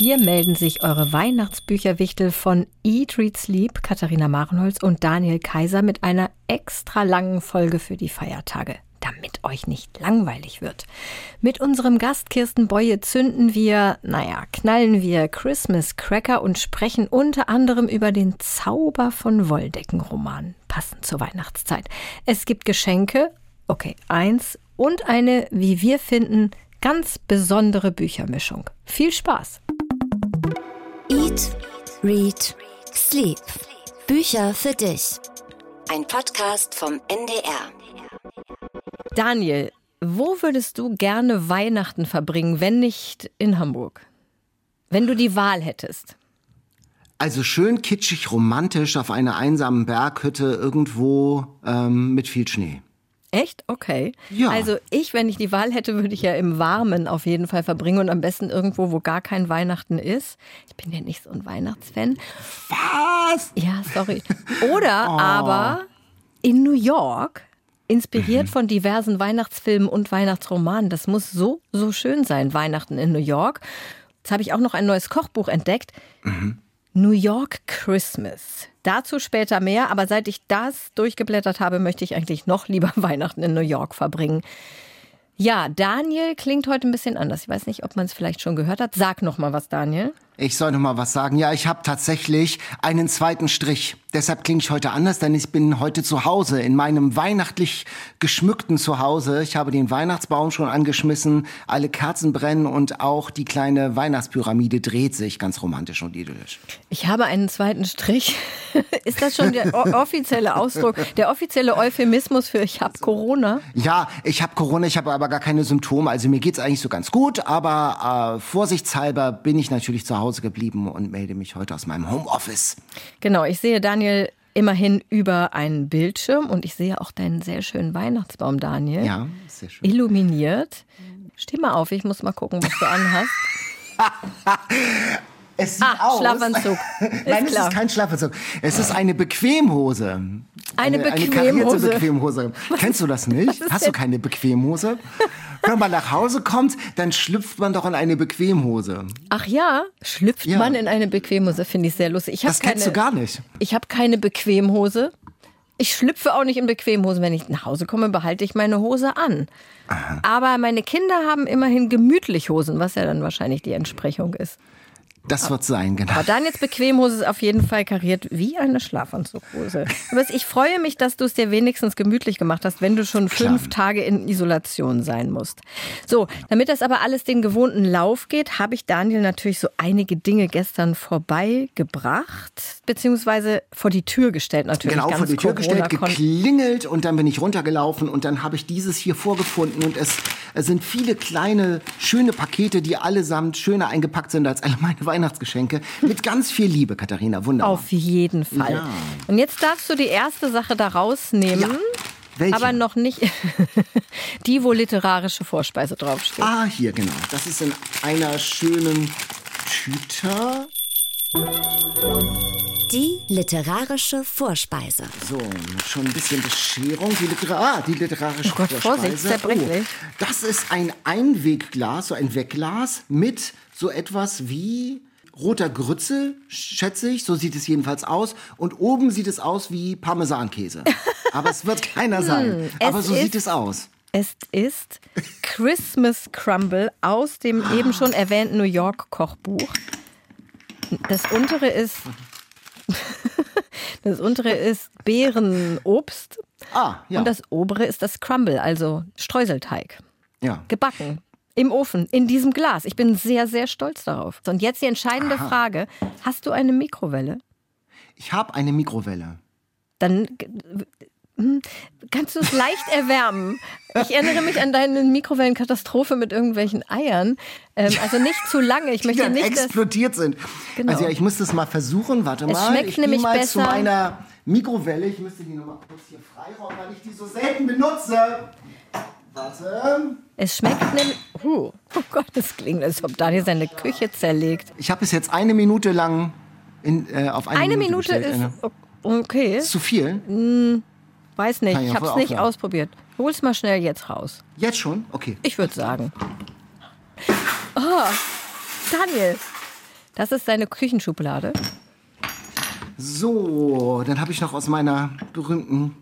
Hier melden sich eure Weihnachtsbücherwichtel von Eat, Read, Sleep, Katharina Marenholz und Daniel Kaiser mit einer extra langen Folge für die Feiertage damit euch nicht langweilig wird. Mit unserem Gast Kirsten Boye zünden wir, naja, knallen wir Christmas Cracker und sprechen unter anderem über den Zauber von Wolldeckenroman, passend zur Weihnachtszeit. Es gibt Geschenke, okay, eins, und eine, wie wir finden, ganz besondere Büchermischung. Viel Spaß! Eat, Read, Sleep. Bücher für dich. Ein Podcast vom NDR. Daniel, wo würdest du gerne Weihnachten verbringen, wenn nicht in Hamburg? Wenn du die Wahl hättest. Also schön kitschig romantisch auf einer einsamen Berghütte irgendwo ähm, mit viel Schnee. Echt? Okay. Ja. Also ich, wenn ich die Wahl hätte, würde ich ja im Warmen auf jeden Fall verbringen und am besten irgendwo, wo gar kein Weihnachten ist. Ich bin ja nicht so ein Weihnachtsfan. Was? Ja, sorry. Oder oh. aber in New York, inspiriert mhm. von diversen Weihnachtsfilmen und Weihnachtsromanen. Das muss so, so schön sein, Weihnachten in New York. Jetzt habe ich auch noch ein neues Kochbuch entdeckt. Mhm. New York Christmas. Dazu später mehr, aber seit ich das durchgeblättert habe, möchte ich eigentlich noch lieber Weihnachten in New York verbringen. Ja, Daniel klingt heute ein bisschen anders. Ich weiß nicht, ob man es vielleicht schon gehört hat. Sag noch mal was, Daniel. Ich soll noch mal was sagen. Ja, ich habe tatsächlich einen zweiten Strich. Deshalb klinge ich heute anders, denn ich bin heute zu Hause, in meinem weihnachtlich geschmückten Zuhause. Ich habe den Weihnachtsbaum schon angeschmissen, alle Kerzen brennen und auch die kleine Weihnachtspyramide dreht sich ganz romantisch und idyllisch. Ich habe einen zweiten Strich. Ist das schon der offizielle Ausdruck, der offizielle Euphemismus für ich habe Corona? Ja, ich habe Corona, ich habe aber gar keine Symptome. Also mir geht's eigentlich so ganz gut, aber äh, vorsichtshalber bin ich natürlich zu Hause Hause geblieben und melde mich heute aus meinem Homeoffice. Genau, ich sehe Daniel immerhin über einen Bildschirm und ich sehe auch deinen sehr schönen Weihnachtsbaum, Daniel. Ja, sehr schön. Illuminiert. Steh mal auf, ich muss mal gucken, was du anhast. Es sieht ah, aus. Schlafanzug. Ist Nein, es ist kein Schlafanzug. Es ist eine Bequemhose. Eine, eine Bequemhose. Eine Bequemhose. Kennst du das nicht? Hast du keine Bequemhose? Wenn man nach Hause kommt, dann schlüpft man doch in eine Bequemhose. Ach ja, schlüpft ja. man in eine Bequemhose, finde ich sehr lustig. Ich das kennst keine, du gar nicht. Ich habe keine Bequemhose. Ich schlüpfe auch nicht in Bequemhosen. Wenn ich nach Hause komme, behalte ich meine Hose an. Aha. Aber meine Kinder haben immerhin gemütlich Hosen, was ja dann wahrscheinlich die Entsprechung ist. Das wird sein, genau. Aber dann jetzt Bequemhose ist auf jeden Fall kariert wie eine Schlafanzughose. Aber ich freue mich, dass du es dir wenigstens gemütlich gemacht hast, wenn du schon fünf Klar. Tage in Isolation sein musst. So, damit das aber alles den gewohnten Lauf geht, habe ich Daniel natürlich so einige Dinge gestern vorbeigebracht, beziehungsweise vor die Tür gestellt natürlich. Genau, vor die Tür gestellt, geklingelt und dann bin ich runtergelaufen und dann habe ich dieses hier vorgefunden und es, es sind viele kleine, schöne Pakete, die allesamt schöner eingepackt sind als alle meine Weihnachten Weihnachtsgeschenke mit ganz viel Liebe, Katharina. Wunderbar. Auf jeden Fall. Ja. Und jetzt darfst du die erste Sache da rausnehmen. Ja. Welche? Aber noch nicht die, wo literarische Vorspeise draufsteht. Ah, hier, genau. Das ist in einer schönen Tüte. Die literarische Vorspeise. So, schon ein bisschen Bescherung. Die, Litera ah, die literarische oh Gott, Vorspeise. Vorsicht, zerbrechlich. Oh, das ist ein Einwegglas, so ein Wegglas mit so etwas wie roter Grütze, schätze ich. So sieht es jedenfalls aus. Und oben sieht es aus wie Parmesankäse. Aber es wird keiner sein. Hm, Aber so sieht es aus. Es ist Christmas Crumble aus dem eben schon erwähnten New York Kochbuch. Das untere ist das untere ist Beerenobst. Ah, ja. Und das obere ist das Crumble, also Streuselteig. Ja. Gebacken. Im Ofen, in diesem Glas. Ich bin sehr, sehr stolz darauf. Und jetzt die entscheidende Aha. Frage: Hast du eine Mikrowelle? Ich habe eine Mikrowelle. Dann hm, kannst du es leicht erwärmen. Ich erinnere mich an deine Mikrowellenkatastrophe mit irgendwelchen Eiern. Ähm, also nicht zu lange. Ich möchte die nicht, explodiert sind. Genau. Also ja, ich muss das mal versuchen. Warte es mal. Schmeckt ich nämlich mal besser. zu meiner Mikrowelle. Ich müsste die nochmal kurz hier freiräumen, weil ich die so selten benutze. Warte. Es schmeckt nämlich. Uh, oh Gott, das klingt, als ob Daniel seine Küche zerlegt. Ich habe es jetzt eine Minute lang in, äh, auf eine, eine Minute, Minute ist okay. Ist zu viel? Hm, weiß nicht. Ich habe es nicht ausprobiert. Hol's mal schnell jetzt raus. Jetzt schon? Okay. Ich würde sagen. Oh, Daniel. Das ist seine Küchenschublade. So, dann habe ich noch aus meiner berühmten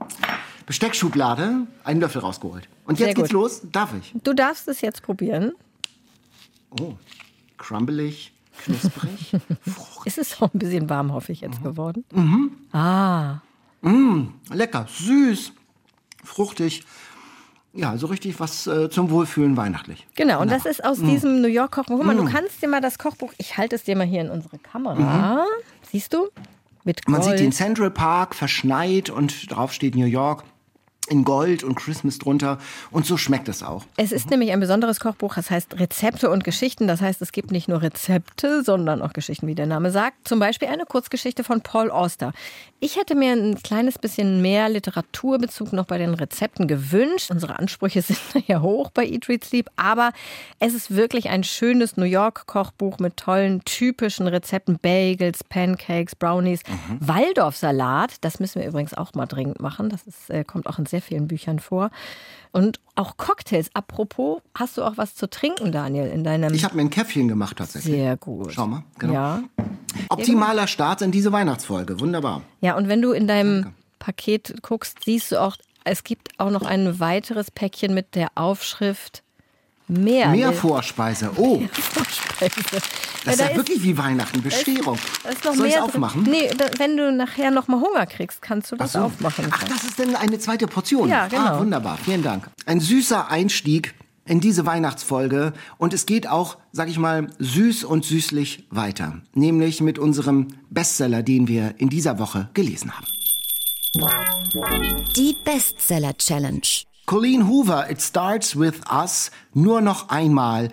Besteckschublade einen Löffel rausgeholt. Und jetzt geht's los. Darf ich? Du darfst es jetzt probieren. Oh, crumbelig, knusprig. Ist es auch ein bisschen warm, hoffe ich, jetzt geworden? Mhm. Ah, Lecker, süß, fruchtig. Ja, so richtig was äh, zum Wohlfühlen weihnachtlich. genau. Und das ist aus Mhm. diesem New York Kochbuch. Guck mal, du kannst dir mal das Kochbuch, ich halte es dir mal hier in unsere Kamera. Siehst du? Mit Mhm. Man sieht den Central Park verschneit und drauf steht New York in Gold und Christmas drunter. Und so schmeckt es auch. Es ist nämlich ein besonderes Kochbuch, das heißt Rezepte und Geschichten. Das heißt, es gibt nicht nur Rezepte, sondern auch Geschichten, wie der Name sagt. Zum Beispiel eine Kurzgeschichte von Paul Auster. Ich hätte mir ein kleines bisschen mehr Literaturbezug noch bei den Rezepten gewünscht. Unsere Ansprüche sind ja hoch bei Eat, Read, Sleep, aber es ist wirklich ein schönes New York-Kochbuch mit tollen, typischen Rezepten. Bagels, Pancakes, Brownies, Waldorfsalat. Das müssen wir übrigens auch mal dringend machen. Das ist, äh, kommt auch in sehr vielen Büchern vor. Und auch Cocktails. Apropos, hast du auch was zu trinken, Daniel, in deinem... Ich habe mir ein Käffchen gemacht tatsächlich. sehr gut. Schau mal, genau. Ja. Optimaler Start in diese Weihnachtsfolge. Wunderbar. ja, und wenn du in deinem Paket guckst, siehst du auch, es gibt auch noch ein weiteres Päckchen mit der Aufschrift Mehr. Mehr Vorspeise. Oh, Vorspeise. das ist da ja wirklich wie Weihnachten. Bescherung. da ist noch Soll ich mehr aufmachen? Drin. Nee, da, wenn du nachher noch mal Hunger kriegst, kannst du das so. aufmachen. Ach, das ist denn eine zweite Portion. Ja, genau. Ah, wunderbar. Vielen Dank. Ein süßer Einstieg in diese Weihnachtsfolge und es geht auch, sag ich mal, süß und süßlich weiter. Nämlich mit unserem Bestseller, den wir in dieser Woche gelesen haben. Die Bestseller Challenge. Colleen Hoover, It Starts With Us, nur noch einmal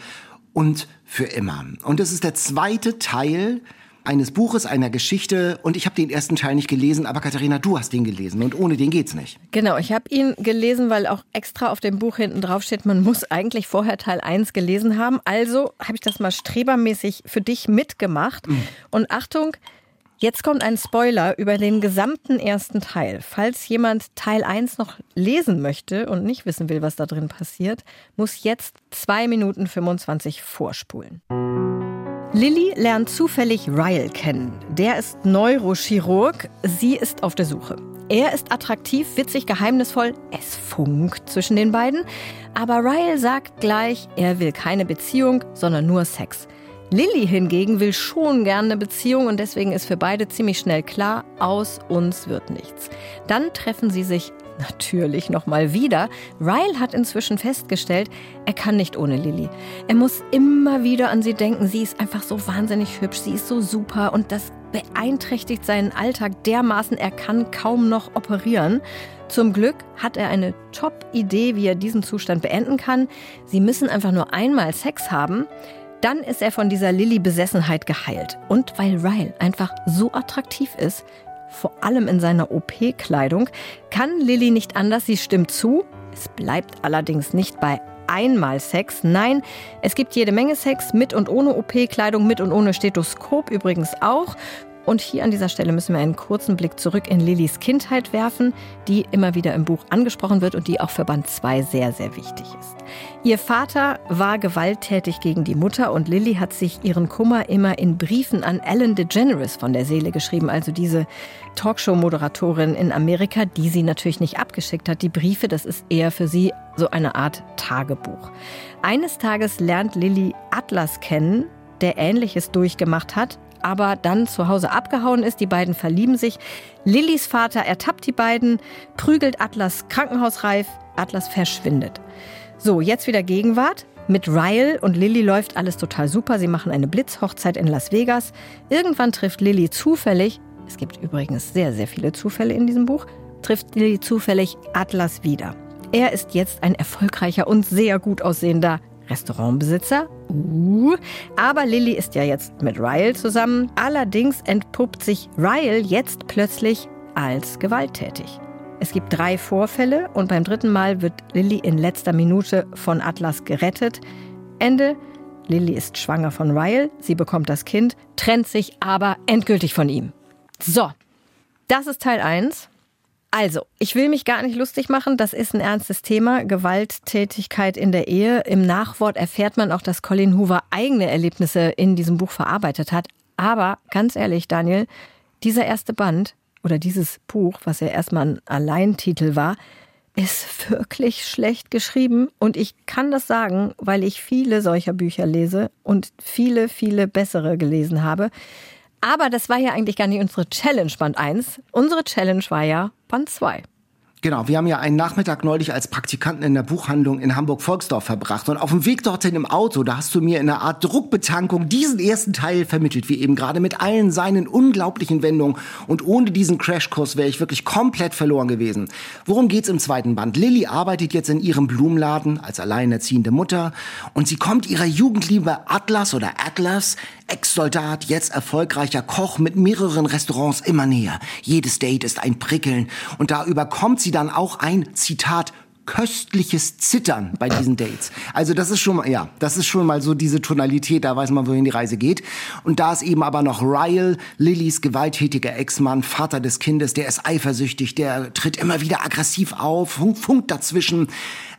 und für immer. Und es ist der zweite Teil eines Buches, einer Geschichte. Und ich habe den ersten Teil nicht gelesen, aber Katharina, du hast den gelesen und ohne den geht's nicht. Genau, ich habe ihn gelesen, weil auch extra auf dem Buch hinten drauf steht, man muss eigentlich vorher Teil 1 gelesen haben. Also habe ich das mal strebermäßig für dich mitgemacht. Und Achtung, jetzt kommt ein Spoiler über den gesamten ersten Teil. Falls jemand Teil 1 noch lesen möchte und nicht wissen will, was da drin passiert, muss jetzt 2 Minuten 25 vorspulen. Lilly lernt zufällig Ryle kennen. Der ist Neurochirurg, sie ist auf der Suche. Er ist attraktiv, witzig, geheimnisvoll, es funkt zwischen den beiden. Aber Ryle sagt gleich, er will keine Beziehung, sondern nur Sex. Lilly hingegen will schon gerne eine Beziehung und deswegen ist für beide ziemlich schnell klar, aus uns wird nichts. Dann treffen sie sich natürlich nochmal wieder. Ryle hat inzwischen festgestellt, er kann nicht ohne Lilly. Er muss immer wieder an sie denken. Sie ist einfach so wahnsinnig hübsch, sie ist so super und das beeinträchtigt seinen Alltag dermaßen, er kann kaum noch operieren. Zum Glück hat er eine Top-Idee, wie er diesen Zustand beenden kann. Sie müssen einfach nur einmal Sex haben. Dann ist er von dieser Lilly-Besessenheit geheilt. Und weil Ryle einfach so attraktiv ist, vor allem in seiner OP-Kleidung, kann Lilly nicht anders, sie stimmt zu. Es bleibt allerdings nicht bei einmal Sex. Nein, es gibt jede Menge Sex mit und ohne OP-Kleidung, mit und ohne Stethoskop übrigens auch. Und hier an dieser Stelle müssen wir einen kurzen Blick zurück in Lillys Kindheit werfen, die immer wieder im Buch angesprochen wird und die auch für Band 2 sehr, sehr wichtig ist. Ihr Vater war gewalttätig gegen die Mutter und Lilly hat sich ihren Kummer immer in Briefen an Ellen DeGeneres von der Seele geschrieben, also diese Talkshow-Moderatorin in Amerika, die sie natürlich nicht abgeschickt hat. Die Briefe, das ist eher für sie so eine Art Tagebuch. Eines Tages lernt Lilly Atlas kennen, der Ähnliches durchgemacht hat, aber dann zu Hause abgehauen ist. Die beiden verlieben sich. Lillys Vater ertappt die beiden, prügelt Atlas krankenhausreif. Atlas verschwindet. So, jetzt wieder Gegenwart. Mit Ryle und Lilly läuft alles total super. Sie machen eine Blitzhochzeit in Las Vegas. Irgendwann trifft Lilly zufällig, es gibt übrigens sehr, sehr viele Zufälle in diesem Buch, trifft Lilly zufällig Atlas wieder. Er ist jetzt ein erfolgreicher und sehr gut aussehender Restaurantbesitzer. Uh, aber Lilly ist ja jetzt mit Ryle zusammen. Allerdings entpuppt sich Ryle jetzt plötzlich als gewalttätig. Es gibt drei Vorfälle und beim dritten Mal wird Lilly in letzter Minute von Atlas gerettet. Ende. Lilly ist schwanger von Ryle, sie bekommt das Kind, trennt sich aber endgültig von ihm. So, das ist Teil 1. Also, ich will mich gar nicht lustig machen, das ist ein ernstes Thema, Gewalttätigkeit in der Ehe. Im Nachwort erfährt man auch, dass Colin Hoover eigene Erlebnisse in diesem Buch verarbeitet hat. Aber ganz ehrlich, Daniel, dieser erste Band oder dieses Buch, was ja erstmal ein Alleintitel war, ist wirklich schlecht geschrieben. Und ich kann das sagen, weil ich viele solcher Bücher lese und viele, viele bessere gelesen habe. Aber das war ja eigentlich gar nicht unsere Challenge Band 1. Unsere Challenge war ja Band 2. Genau, wir haben ja einen Nachmittag neulich als Praktikanten in der Buchhandlung in Hamburg-Volksdorf verbracht. Und auf dem Weg dorthin im Auto, da hast du mir in einer Art Druckbetankung diesen ersten Teil vermittelt, wie eben gerade mit allen seinen unglaublichen Wendungen. Und ohne diesen Crashkurs wäre ich wirklich komplett verloren gewesen. Worum geht's im zweiten Band? Lilly arbeitet jetzt in ihrem Blumenladen als alleinerziehende Mutter. Und sie kommt ihrer Jugendliebe Atlas oder Atlas Ex-Soldat, jetzt erfolgreicher Koch mit mehreren Restaurants immer näher. Jedes Date ist ein Prickeln und da überkommt sie dann auch ein Zitat köstliches Zittern bei diesen Dates. Also das ist schon mal, ja, das ist schon mal so diese Tonalität, da weiß man, wohin die Reise geht. Und da ist eben aber noch Ryle, Lillys gewalttätiger Ex-Mann, Vater des Kindes, der ist eifersüchtig, der tritt immer wieder aggressiv auf, funkt dazwischen.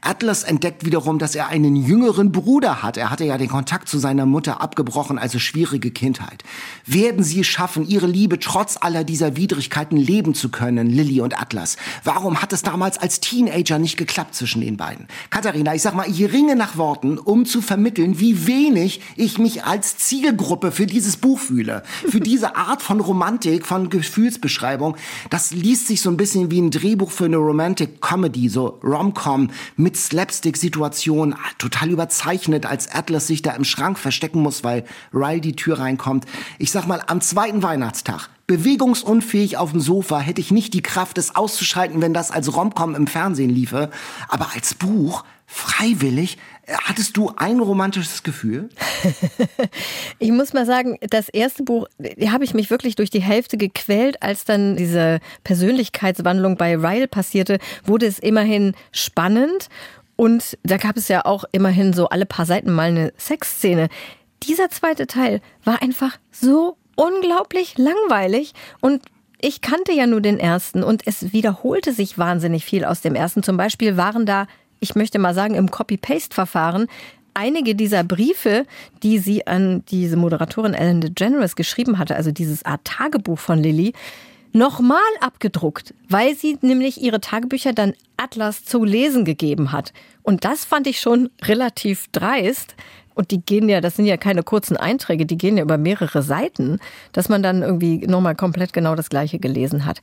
Atlas entdeckt wiederum, dass er einen jüngeren Bruder hat. Er hatte ja den Kontakt zu seiner Mutter abgebrochen, also schwierige Kindheit. Werden sie schaffen, ihre Liebe trotz aller dieser Widrigkeiten leben zu können, Lilly und Atlas? Warum hat es damals als Teenager nicht geklappt zwischen den beiden? Katharina, ich sag mal, ich ringe nach Worten, um zu vermitteln, wie wenig ich mich als Zielgruppe für dieses Buch fühle. Für diese Art von Romantik, von Gefühlsbeschreibung. Das liest sich so ein bisschen wie ein Drehbuch für eine Romantic Comedy, so Rom-Com mit mit Slapstick-Situationen, total überzeichnet, als Atlas sich da im Schrank verstecken muss, weil Riley die Tür reinkommt. Ich sag mal, am zweiten Weihnachtstag, bewegungsunfähig auf dem Sofa, hätte ich nicht die Kraft, es auszuschalten, wenn das als Romcom im Fernsehen liefe. Aber als Buch, freiwillig, Hattest du ein romantisches Gefühl? ich muss mal sagen, das erste Buch, habe ich mich wirklich durch die Hälfte gequält, als dann diese Persönlichkeitswandlung bei Ryle passierte, wurde es immerhin spannend und da gab es ja auch immerhin so alle paar Seiten mal eine Sexszene. Dieser zweite Teil war einfach so unglaublich langweilig und ich kannte ja nur den ersten und es wiederholte sich wahnsinnig viel aus dem ersten. Zum Beispiel waren da ich möchte mal sagen, im Copy-Paste-Verfahren einige dieser Briefe, die sie an diese Moderatorin Ellen DeGeneres geschrieben hatte, also dieses Art Tagebuch von Lilly, nochmal abgedruckt, weil sie nämlich ihre Tagebücher dann Atlas zu lesen gegeben hat. Und das fand ich schon relativ dreist. Und die gehen ja, das sind ja keine kurzen Einträge, die gehen ja über mehrere Seiten, dass man dann irgendwie nochmal komplett genau das Gleiche gelesen hat.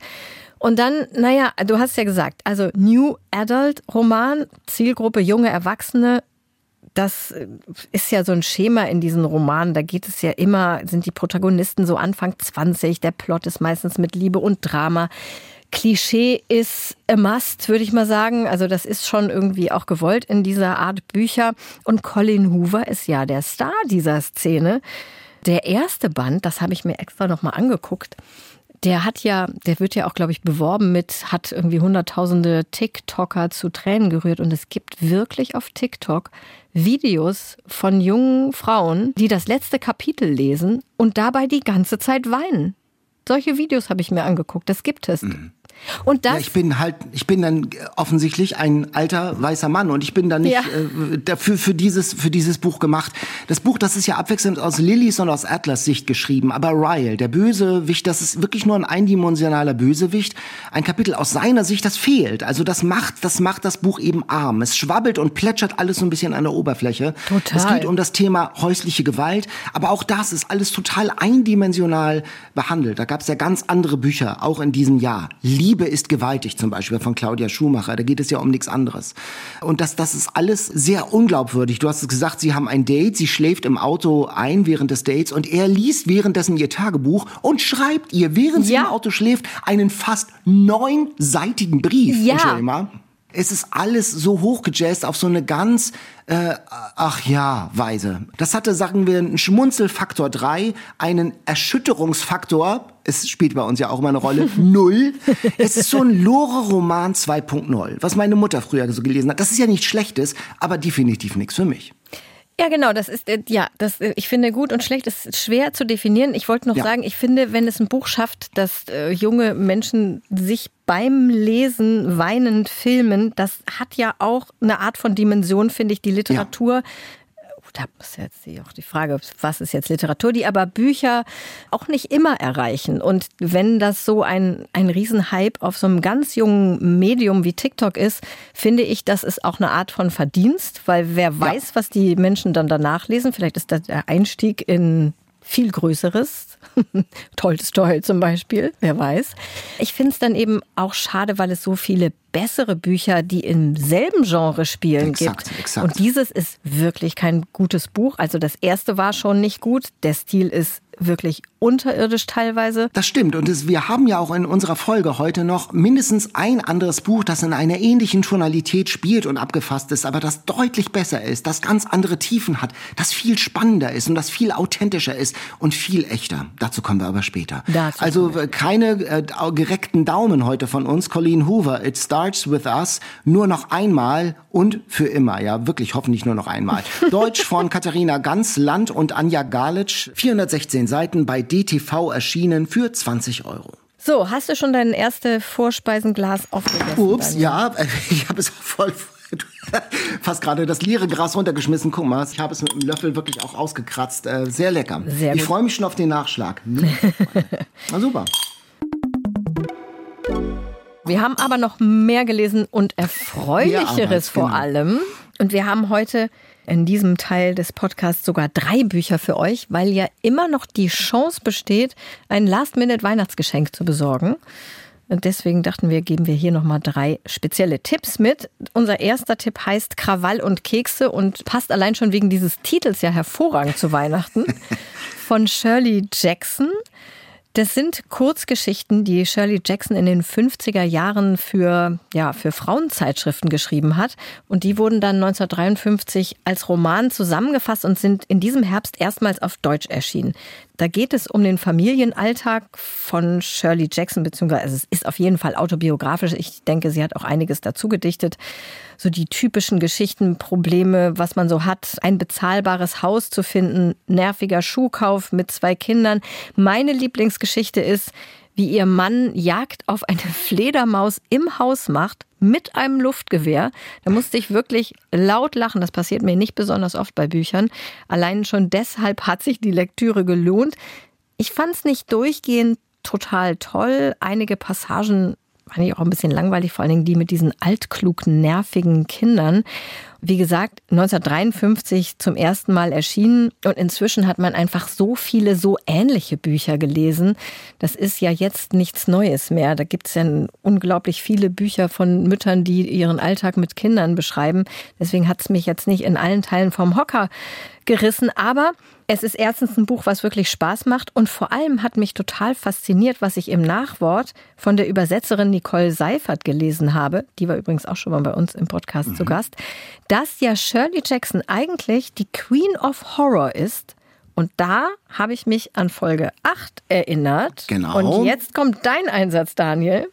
Und dann, naja, du hast ja gesagt, also New Adult Roman, Zielgruppe junge Erwachsene, das ist ja so ein Schema in diesen Romanen. Da geht es ja immer, sind die Protagonisten so Anfang 20, der Plot ist meistens mit Liebe und Drama. Klischee ist a must, würde ich mal sagen. Also das ist schon irgendwie auch gewollt in dieser Art Bücher. Und Colin Hoover ist ja der Star dieser Szene. Der erste Band, das habe ich mir extra nochmal angeguckt, der hat ja, der wird ja auch, glaube ich, beworben mit, hat irgendwie hunderttausende TikToker zu Tränen gerührt. Und es gibt wirklich auf TikTok Videos von jungen Frauen, die das letzte Kapitel lesen und dabei die ganze Zeit weinen. Solche Videos habe ich mir angeguckt. Das gibt es. Mhm. Und das ja, ich bin halt, ich bin dann offensichtlich ein alter weißer Mann und ich bin dann nicht ja. äh, dafür für dieses für dieses Buch gemacht. Das Buch, das ist ja abwechselnd aus Lillys und aus Atlas Sicht geschrieben, aber Ryle, der Bösewicht, das ist wirklich nur ein eindimensionaler Bösewicht. Ein Kapitel aus seiner Sicht, das fehlt. Also das macht, das macht das Buch eben arm. Es schwabbelt und plätschert alles so ein bisschen an der Oberfläche. Total. Es geht um das Thema häusliche Gewalt, aber auch das ist alles total eindimensional behandelt. Da gab es ja ganz andere Bücher, auch in diesem Jahr. Liebe ist gewaltig zum Beispiel von Claudia Schumacher. Da geht es ja um nichts anderes. Und das, das ist alles sehr unglaubwürdig. Du hast es gesagt, sie haben ein Date, sie schläft im Auto ein während des Dates und er liest währenddessen ihr Tagebuch und schreibt ihr, während sie ja. im Auto schläft, einen fast neunseitigen Brief. Ja. Es ist alles so hochgejazzt auf so eine ganz, äh, ach ja, Weise. Das hatte, sagen wir, einen Schmunzelfaktor 3, einen Erschütterungsfaktor, es spielt bei uns ja auch immer eine Rolle, 0. Es ist so ein Lore-Roman 2.0, was meine Mutter früher so gelesen hat. Das ist ja nichts Schlechtes, aber definitiv nichts für mich. Ja, genau, das ist, äh, ja, das, äh, ich finde gut und schlecht ist schwer zu definieren. Ich wollte noch ja. sagen, ich finde, wenn es ein Buch schafft, dass äh, junge Menschen sich beim Lesen weinend filmen, das hat ja auch eine Art von Dimension, finde ich, die Literatur. Ja da ist jetzt auch die Frage, was ist jetzt Literatur, die aber Bücher auch nicht immer erreichen. Und wenn das so ein, ein Riesenhype auf so einem ganz jungen Medium wie TikTok ist, finde ich, das ist auch eine Art von Verdienst, weil wer weiß, ja. was die Menschen dann danach lesen, vielleicht ist das der Einstieg in viel Größeres. Tolstoi zum Beispiel, wer weiß. Ich finde es dann eben auch schade, weil es so viele bessere Bücher, die im selben Genre spielen, exakt, gibt. Exakt. Und dieses ist wirklich kein gutes Buch. Also das erste war schon nicht gut. Der Stil ist wirklich unterirdisch teilweise. Das stimmt. Und es, wir haben ja auch in unserer Folge heute noch mindestens ein anderes Buch, das in einer ähnlichen Tonalität spielt und abgefasst ist, aber das deutlich besser ist, das ganz andere Tiefen hat, das viel spannender ist und das viel authentischer ist und viel echter. Dazu kommen wir aber später. Dazu also keine äh, gereckten Daumen heute von uns. Colleen Hoover, It Starts With Us, nur noch einmal und für immer. Ja, wirklich hoffentlich nur noch einmal. Deutsch von Katharina Gansland und Anja Galitsch, 416 Seiten bei DTV erschienen für 20 Euro. So, hast du schon dein erste Vorspeisenglas aufgegessen? Ups, ja, ich habe es voll fast gerade das leere Gras runtergeschmissen. Guck mal, ich habe es mit dem Löffel wirklich auch ausgekratzt. Äh, sehr lecker. Sehr ich freue mich schon auf den Nachschlag. Na super. Wir haben aber noch mehr gelesen und Erfreulicheres vor allem. Und wir haben heute in diesem Teil des Podcasts sogar drei Bücher für euch, weil ja immer noch die Chance besteht, ein Last-Minute-Weihnachtsgeschenk zu besorgen. Und deswegen dachten wir, geben wir hier nochmal drei spezielle Tipps mit. Unser erster Tipp heißt Krawall und Kekse und passt allein schon wegen dieses Titels ja hervorragend zu Weihnachten. Von Shirley Jackson. Das sind Kurzgeschichten, die Shirley Jackson in den 50er Jahren für, ja, für Frauenzeitschriften geschrieben hat. Und die wurden dann 1953 als Roman zusammengefasst und sind in diesem Herbst erstmals auf Deutsch erschienen. Da geht es um den Familienalltag von Shirley Jackson, beziehungsweise es ist auf jeden Fall autobiografisch. Ich denke, sie hat auch einiges dazu gedichtet. So die typischen Geschichten, Probleme, was man so hat, ein bezahlbares Haus zu finden, nerviger Schuhkauf mit zwei Kindern. Meine Lieblingsgeschichte ist, wie ihr Mann Jagd auf eine Fledermaus im Haus macht mit einem Luftgewehr. Da musste ich wirklich laut lachen. Das passiert mir nicht besonders oft bei Büchern. Allein schon deshalb hat sich die Lektüre gelohnt. Ich fand es nicht durchgehend total toll. Einige Passagen fand ich auch ein bisschen langweilig, vor allen Dingen die mit diesen altklug nervigen Kindern. Wie gesagt, 1953 zum ersten Mal erschienen und inzwischen hat man einfach so viele so ähnliche Bücher gelesen. Das ist ja jetzt nichts Neues mehr. Da gibt es ja unglaublich viele Bücher von Müttern, die ihren Alltag mit Kindern beschreiben. Deswegen hat es mich jetzt nicht in allen Teilen vom Hocker gerissen. Aber es ist erstens ein Buch, was wirklich Spaß macht und vor allem hat mich total fasziniert, was ich im Nachwort von der Übersetzerin Nicole Seifert gelesen habe. Die war übrigens auch schon mal bei uns im Podcast mhm. zu Gast. Dass ja Shirley Jackson eigentlich die Queen of Horror ist. Und da habe ich mich an Folge 8 erinnert. Genau. Und jetzt kommt dein Einsatz, Daniel.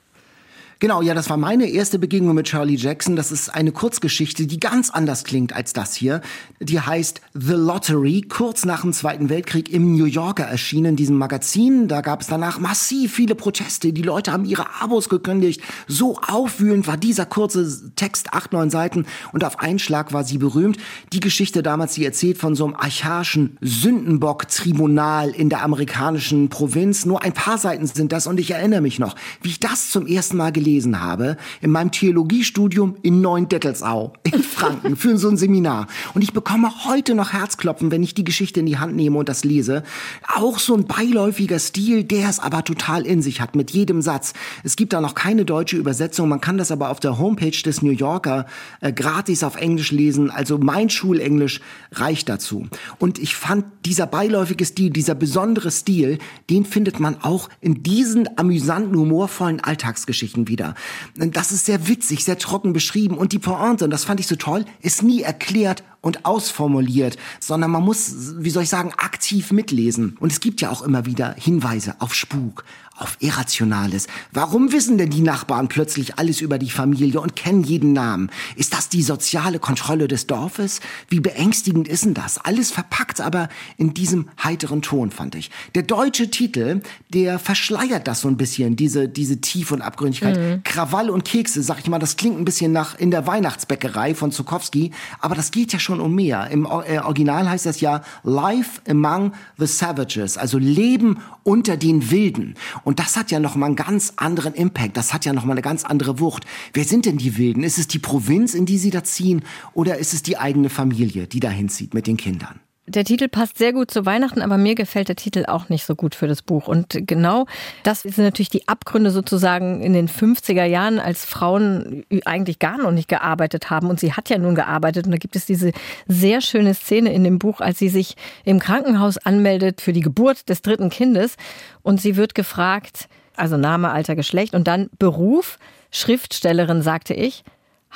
Genau, ja, das war meine erste Begegnung mit Charlie Jackson. Das ist eine Kurzgeschichte, die ganz anders klingt als das hier. Die heißt The Lottery, kurz nach dem Zweiten Weltkrieg im New Yorker erschienen, in diesem Magazin. Da gab es danach massiv viele Proteste. Die Leute haben ihre Abos gekündigt. So aufwühlend war dieser kurze Text, acht, neun Seiten. Und auf einen Schlag war sie berühmt. Die Geschichte damals, die erzählt von so einem archaischen Sündenbock-Tribunal in der amerikanischen Provinz. Nur ein paar Seiten sind das und ich erinnere mich noch, wie ich das zum ersten Mal gelesen gelesen habe, in meinem Theologiestudium in Neuendettelsau in Franken für so ein Seminar. Und ich bekomme heute noch Herzklopfen, wenn ich die Geschichte in die Hand nehme und das lese. Auch so ein beiläufiger Stil, der es aber total in sich hat, mit jedem Satz. Es gibt da noch keine deutsche Übersetzung, man kann das aber auf der Homepage des New Yorker äh, gratis auf Englisch lesen. Also mein Schulenglisch reicht dazu. Und ich fand dieser beiläufige Stil, dieser besondere Stil, den findet man auch in diesen amüsanten, humorvollen Alltagsgeschichten wieder wieder. Das ist sehr witzig, sehr trocken beschrieben und die Pointe, und das fand ich so toll, ist nie erklärt und ausformuliert, sondern man muss, wie soll ich sagen, aktiv mitlesen. Und es gibt ja auch immer wieder Hinweise auf Spuk, auf Irrationales. Warum wissen denn die Nachbarn plötzlich alles über die Familie und kennen jeden Namen? Ist das die soziale Kontrolle des Dorfes? Wie beängstigend ist denn das? Alles verpackt aber in diesem heiteren Ton, fand ich. Der deutsche Titel, der verschleiert das so ein bisschen, diese, diese Tief- und Abgründigkeit. Mhm. Krawall und Kekse, sag ich mal, das klingt ein bisschen nach in der Weihnachtsbäckerei von Zukowski, aber das geht ja schon um mehr. Im äh, Original heißt das ja Life Among the Savages, also Leben unter den Wilden. Und das hat ja nochmal einen ganz anderen Impact, das hat ja nochmal eine ganz andere Wucht. Wer sind denn die Wilden? Ist es die Provinz, in die sie da ziehen, oder ist es die eigene Familie, die da hinzieht mit den Kindern? Der Titel passt sehr gut zu Weihnachten, aber mir gefällt der Titel auch nicht so gut für das Buch. Und genau das sind natürlich die Abgründe sozusagen in den 50er Jahren, als Frauen eigentlich gar noch nicht gearbeitet haben. Und sie hat ja nun gearbeitet. Und da gibt es diese sehr schöne Szene in dem Buch, als sie sich im Krankenhaus anmeldet für die Geburt des dritten Kindes. Und sie wird gefragt, also Name, Alter, Geschlecht und dann Beruf. Schriftstellerin, sagte ich.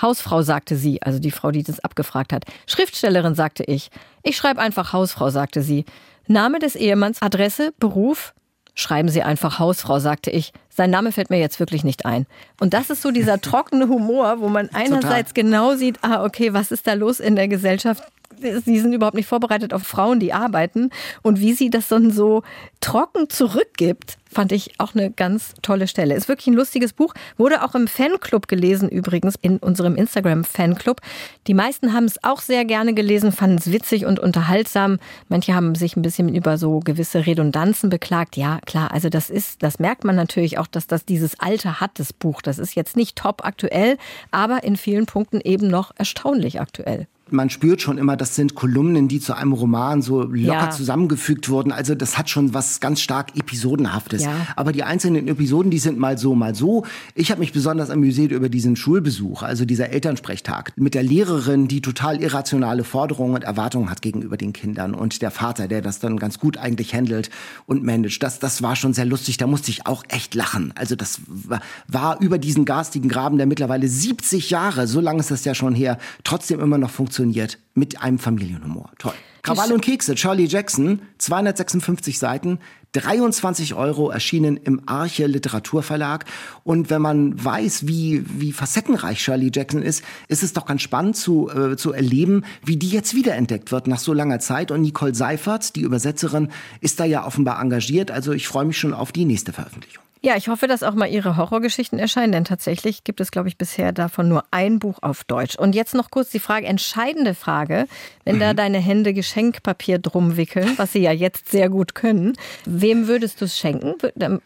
Hausfrau sagte sie, also die Frau, die das abgefragt hat. Schriftstellerin sagte ich. Ich schreibe einfach Hausfrau, sagte sie. Name des Ehemanns, Adresse, Beruf. Schreiben Sie einfach Hausfrau, sagte ich. Sein Name fällt mir jetzt wirklich nicht ein. Und das ist so dieser trockene Humor, wo man einerseits Total. genau sieht, ah, okay, was ist da los in der Gesellschaft? Sie sind überhaupt nicht vorbereitet auf Frauen, die arbeiten. Und wie sie das dann so trocken zurückgibt, fand ich auch eine ganz tolle Stelle. Ist wirklich ein lustiges Buch. Wurde auch im Fanclub gelesen, übrigens, in unserem Instagram-Fanclub. Die meisten haben es auch sehr gerne gelesen, fanden es witzig und unterhaltsam. Manche haben sich ein bisschen über so gewisse Redundanzen beklagt. Ja, klar, also das ist, das merkt man natürlich auch, dass das dieses Alter hat, das Buch. Das ist jetzt nicht top aktuell, aber in vielen Punkten eben noch erstaunlich aktuell man spürt schon immer, das sind Kolumnen, die zu einem Roman so locker ja. zusammengefügt wurden. Also das hat schon was ganz stark Episodenhaftes. Ja. Aber die einzelnen Episoden, die sind mal so, mal so. Ich habe mich besonders amüsiert über diesen Schulbesuch, also dieser Elternsprechtag mit der Lehrerin, die total irrationale Forderungen und Erwartungen hat gegenüber den Kindern und der Vater, der das dann ganz gut eigentlich handelt und managt. Das, das war schon sehr lustig. Da musste ich auch echt lachen. Also das war, war über diesen garstigen Graben, der mittlerweile 70 Jahre, so lange ist das ja schon her, trotzdem immer noch funktioniert funktioniert mit einem Familienhumor. Toll. Krawall und Kekse, Charlie Jackson, 256 Seiten, 23 Euro erschienen im Arche Literaturverlag. Und wenn man weiß, wie, wie facettenreich Charlie Jackson ist, ist es doch ganz spannend zu, äh, zu erleben, wie die jetzt wiederentdeckt wird nach so langer Zeit. Und Nicole Seifert, die Übersetzerin, ist da ja offenbar engagiert. Also ich freue mich schon auf die nächste Veröffentlichung. Ja, ich hoffe, dass auch mal Ihre Horrorgeschichten erscheinen, denn tatsächlich gibt es, glaube ich, bisher davon nur ein Buch auf Deutsch. Und jetzt noch kurz die Frage, entscheidende Frage, wenn mhm. da deine Hände Geschenkpapier drum wickeln, was sie ja jetzt sehr gut können, wem würdest du es schenken?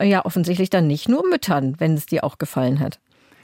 Ja, offensichtlich dann nicht nur Müttern, wenn es dir auch gefallen hat.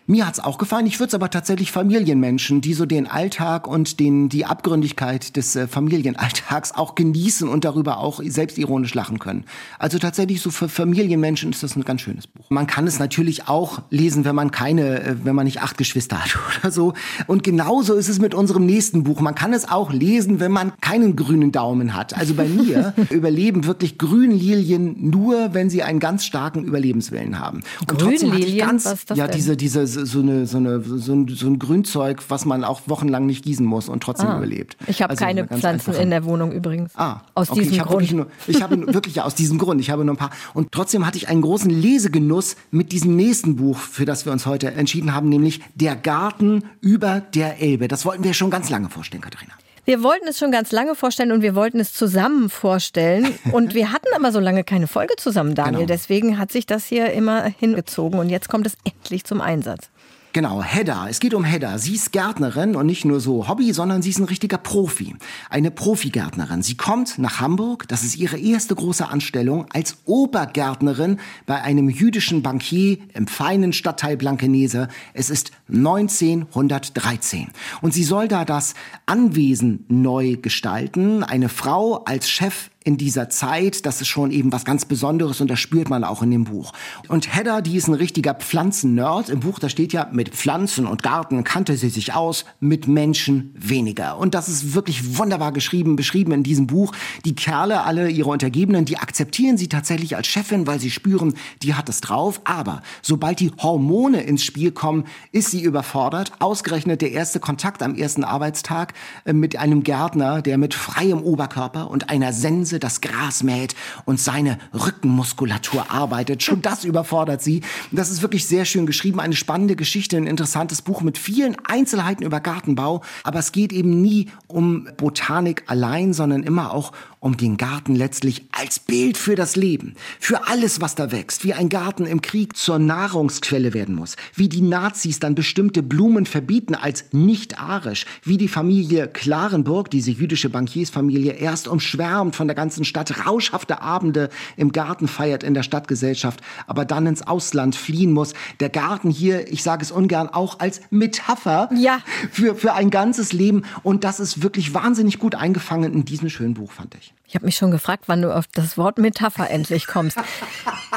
Mir hat's auch gefallen. Ich würde es aber tatsächlich Familienmenschen, die so den Alltag und den, die Abgründigkeit des äh, Familienalltags auch genießen und darüber auch selbstironisch lachen können. Also tatsächlich so für Familienmenschen ist das ein ganz schönes Buch. Man kann es natürlich auch lesen, wenn man keine, äh, wenn man nicht acht Geschwister hat oder so. Und genauso ist es mit unserem nächsten Buch. Man kann es auch lesen, wenn man keinen grünen Daumen hat. Also bei mir überleben wirklich Grünlilien nur, wenn sie einen ganz starken Überlebenswillen haben. Und Grünlilien? Ganz, was ist das ja, diese, diese so, eine, so, eine, so, ein, so ein Grünzeug, was man auch wochenlang nicht gießen muss und trotzdem ah. überlebt. Ich habe also keine Pflanzen einfache. in der Wohnung übrigens. Ah, aus okay, diesem ich Grund. Nur, ich habe wirklich ja, aus diesem Grund. Ich habe nur ein paar. Und trotzdem hatte ich einen großen Lesegenuss mit diesem nächsten Buch, für das wir uns heute entschieden haben, nämlich Der Garten über der Elbe. Das wollten wir schon ganz lange vorstellen, Katharina. Wir wollten es schon ganz lange vorstellen und wir wollten es zusammen vorstellen. Und wir hatten aber so lange keine Folge zusammen, Daniel. Genau. Deswegen hat sich das hier immer hingezogen und jetzt kommt es endlich zum Einsatz. Genau, Hedda. Es geht um Hedda. Sie ist Gärtnerin und nicht nur so Hobby, sondern sie ist ein richtiger Profi. Eine Profigärtnerin. Sie kommt nach Hamburg. Das ist ihre erste große Anstellung als Obergärtnerin bei einem jüdischen Bankier im feinen Stadtteil Blankenese. Es ist 1913. Und sie soll da das Anwesen neu gestalten. Eine Frau als Chef in dieser Zeit. Das ist schon eben was ganz Besonderes und das spürt man auch in dem Buch. Und Hedda, die ist ein richtiger Pflanzen-Nerd. Im Buch, da steht ja, mit Pflanzen und Garten kannte sie sich aus, mit Menschen weniger. Und das ist wirklich wunderbar geschrieben, beschrieben in diesem Buch. Die Kerle, alle ihre Untergebenen, die akzeptieren sie tatsächlich als Chefin, weil sie spüren, die hat es drauf. Aber sobald die Hormone ins Spiel kommen, ist sie überfordert. Ausgerechnet der erste Kontakt am ersten Arbeitstag äh, mit einem Gärtner, der mit freiem Oberkörper und einer Sense Wiese das Gras mäht und seine Rückenmuskulatur arbeitet. Schon das überfordert sie. Das ist wirklich sehr schön geschrieben, eine spannende Geschichte, ein interessantes Buch mit vielen Einzelheiten über Gartenbau. Aber es geht eben nie um Botanik allein, sondern immer auch um den Garten letztlich als Bild für das Leben, für alles, was da wächst, wie ein Garten im Krieg zur Nahrungsquelle werden muss, wie die Nazis dann bestimmte Blumen verbieten als nicht arisch, wie die Familie Klarenburg, diese jüdische Bankiersfamilie, erst umschwärmt von der ganzen Stadt, rauschhafte Abende im Garten feiert in der Stadtgesellschaft, aber dann ins Ausland fliehen muss. Der Garten hier, ich sage es ungern, auch als Metapher ja. für, für ein ganzes Leben. Und das ist wirklich wahnsinnig gut eingefangen in diesem schönen Buch, fand ich. Ich habe mich schon gefragt, wann du auf das Wort Metapher endlich kommst.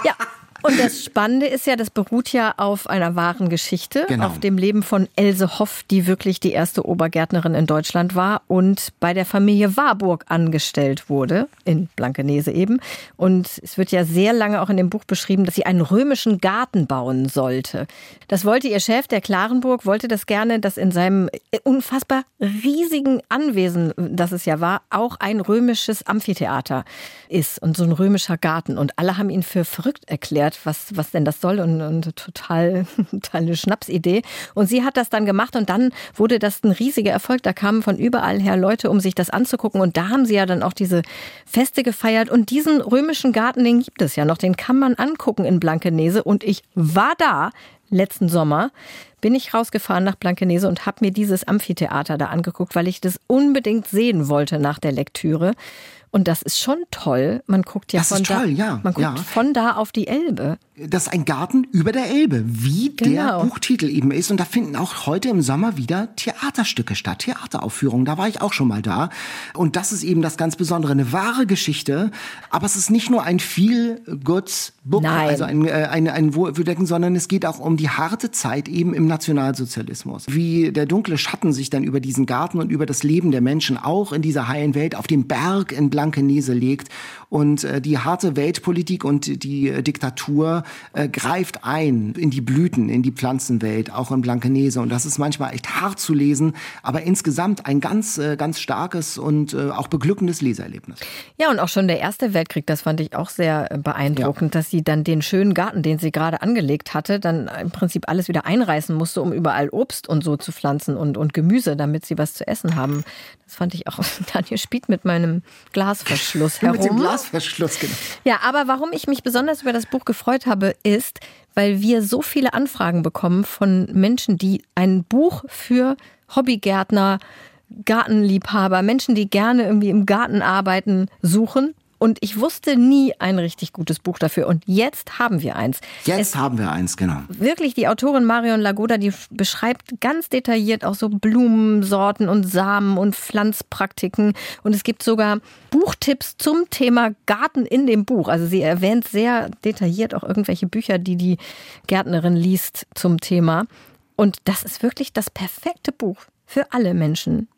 ja, und das Spannende ist ja, das beruht ja auf einer wahren Geschichte, genau. auf dem Leben von Else Hoff, die wirklich die erste Obergärtnerin in Deutschland war und bei der Familie Warburg angestellt wurde, in Blankenese eben. Und es wird ja sehr lange auch in dem Buch beschrieben, dass sie einen römischen Garten bauen sollte. Das wollte ihr Chef, der Klarenburg, wollte das gerne, dass in seinem unfassbar riesigen Anwesen, das es ja war, auch ein römisches Amphitheater ist und so ein römischer Garten. Und alle haben ihn für verrückt erklärt was, was denn das soll und, und total, total eine Schnapsidee. Und sie hat das dann gemacht und dann wurde das ein riesiger Erfolg. Da kamen von überall her Leute, um sich das anzugucken. Und da haben sie ja dann auch diese Feste gefeiert. Und diesen römischen Garten, den gibt es ja noch. Den kann man angucken in Blankenese. Und ich war da letzten Sommer bin ich rausgefahren nach Blankenese und habe mir dieses Amphitheater da angeguckt, weil ich das unbedingt sehen wollte nach der Lektüre. Und das ist schon toll. Man guckt ja das von toll, da, ja, man guckt ja. von da auf die Elbe. Das ist ein Garten über der Elbe, wie Genau. der Buchtitel eben ist. Und da finden auch heute im Sommer wieder Theaterstücke statt, Theateraufführungen. Da war ich auch schon mal da. Und das ist eben das ganz Besondere, eine wahre Geschichte. Aber es ist nicht nur ein feel goods book Nein. also ein, äh, ein, ein Wohldenken, sondern es geht auch um die harte Zeit eben im Nationalsozialismus. Wie der dunkle Schatten sich dann über diesen Garten und über das Leben der Menschen auch in dieser heilen Welt auf dem Berg in Blankenese legt. Und äh, die harte Weltpolitik und die äh, Diktatur äh, greift ein in die Blüten, in die Pflanzenwelt, auch in Blankenese. Und das ist manchmal echt hart zu lesen, aber insgesamt ein ganz, äh, ganz starkes und äh, auch beglückendes Leserlebnis. Ja, und auch schon der Erste Weltkrieg, das fand ich auch sehr äh, beeindruckend, dass sie dann den schönen Garten, den sie gerade angelegt hatte, dann im Prinzip alles wieder einreißen musste, um überall Obst und so zu pflanzen und, und Gemüse, damit sie was zu essen haben. Das fand ich auch. Daniel spielt mit meinem Glasverschluss herum. Glasverschluss, genau. Ja, aber warum ich mich besonders über das Buch gefreut habe, ist, weil wir so viele Anfragen bekommen von Menschen, die ein Buch für Hobbygärtner, Gartenliebhaber, Menschen, die gerne irgendwie im Garten arbeiten, suchen. Und ich wusste nie ein richtig gutes Buch dafür. Und jetzt haben wir eins. Jetzt haben wir eins, genau. Wirklich, die Autorin Marion Lagoda, die beschreibt ganz detailliert auch so Blumensorten und Samen und Pflanzpraktiken. Und es gibt sogar Buchtipps zum Thema Garten in dem Buch. Also sie erwähnt sehr detailliert auch irgendwelche Bücher, die die Gärtnerin liest zum Thema. Und das ist wirklich das perfekte Buch für alle Menschen,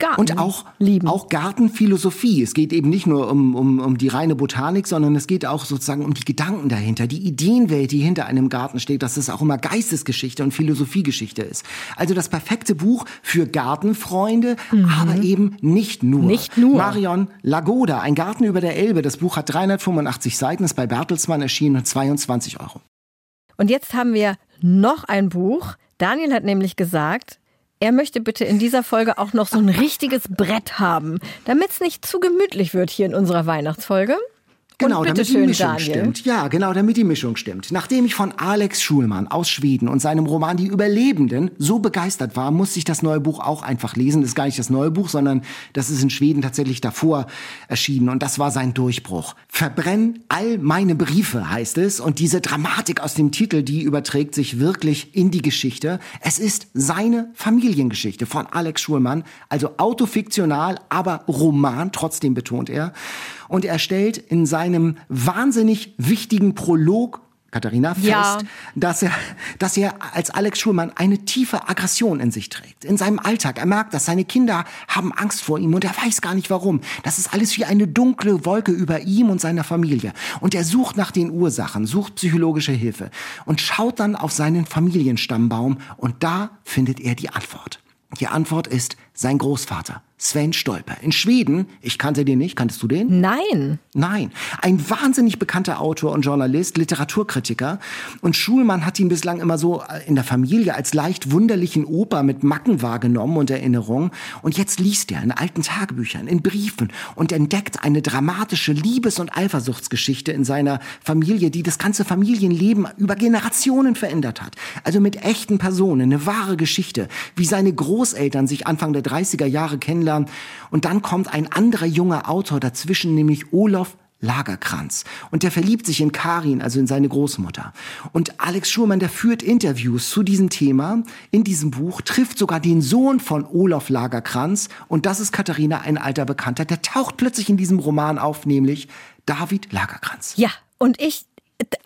Garten Und auch, lieben. auch Gartenphilosophie. Es geht eben nicht nur um, um, um die reine Botanik, sondern es geht auch sozusagen um die Gedanken dahinter, die Ideenwelt, die hinter einem Garten steht, dass es auch immer Geistesgeschichte und Philosophiegeschichte ist. Also das perfekte Buch für Gartenfreunde, aber eben nicht nur. Mhm. Nicht nur. Marion Lagoda, ein Garten über der Elbe. Das Buch hat 385 Seiten, ist bei Bertelsmann erschienen und 22 Euro. Und jetzt haben wir noch ein Buch. Daniel hat nämlich gesagt, er möchte bitte in dieser Folge auch noch so ein richtiges Brett haben, damit es nicht zu gemütlich wird hier in unserer Weihnachtsfolge. Genau, damit die schön, Mischung Daniel. stimmt. Ja, genau, damit die Mischung stimmt. Nachdem ich von Alex Schulmann aus Schweden und seinem Roman Die Überlebenden so begeistert war, musste ich das neue Buch auch einfach lesen. Das ist gar nicht das neue Buch, sondern das ist in Schweden tatsächlich davor erschienen und das war sein Durchbruch. Verbrenn all meine Briefe heißt es und diese Dramatik aus dem Titel, die überträgt sich wirklich in die Geschichte. Es ist seine Familiengeschichte von Alex Schulmann, also autofiktional, aber Roman, trotzdem betont er. Und er stellt in seinem wahnsinnig wichtigen Prolog Katharina fest, Ja. dass er, dass er als Alex Schulmann eine tiefe Aggression in sich trägt. In seinem Alltag. Er merkt, dass seine Kinder haben Angst vor ihm und er weiß gar nicht warum. Das ist alles wie eine dunkle Wolke über ihm und seiner Familie. Und er sucht nach den Ursachen, sucht psychologische Hilfe und schaut dann auf seinen Familienstammbaum und da findet er die Antwort. Die Antwort ist sein Großvater. Sven Stolper. In Schweden, ich kannte den nicht, kanntest du den? Nein. Nein. Ein wahnsinnig bekannter Autor und Journalist, Literaturkritiker. Und Schulmann hat ihn bislang immer so in der Familie als leicht wunderlichen Opa mit Macken wahrgenommen und Erinnerungen. Und jetzt liest er in alten Tagebüchern, in Briefen und entdeckt eine dramatische Liebes- und Eifersuchtsgeschichte in seiner Familie, die das ganze Familienleben über Generationen verändert hat. Also mit echten Personen, eine wahre Geschichte, wie seine Großeltern sich Anfang der 30er Jahre kennenlernen. Und dann kommt ein anderer junger Autor dazwischen, nämlich Olof Lagerkranz. Und der verliebt sich in Karin, also in seine Großmutter. Und Alex Schurmann, der führt Interviews zu diesem Thema in diesem Buch, trifft sogar den Sohn von Olaf Lagerkranz. Und das ist Katharina, ein alter Bekannter. Der taucht plötzlich in diesem Roman auf, nämlich David Lagerkranz. Ja, und ich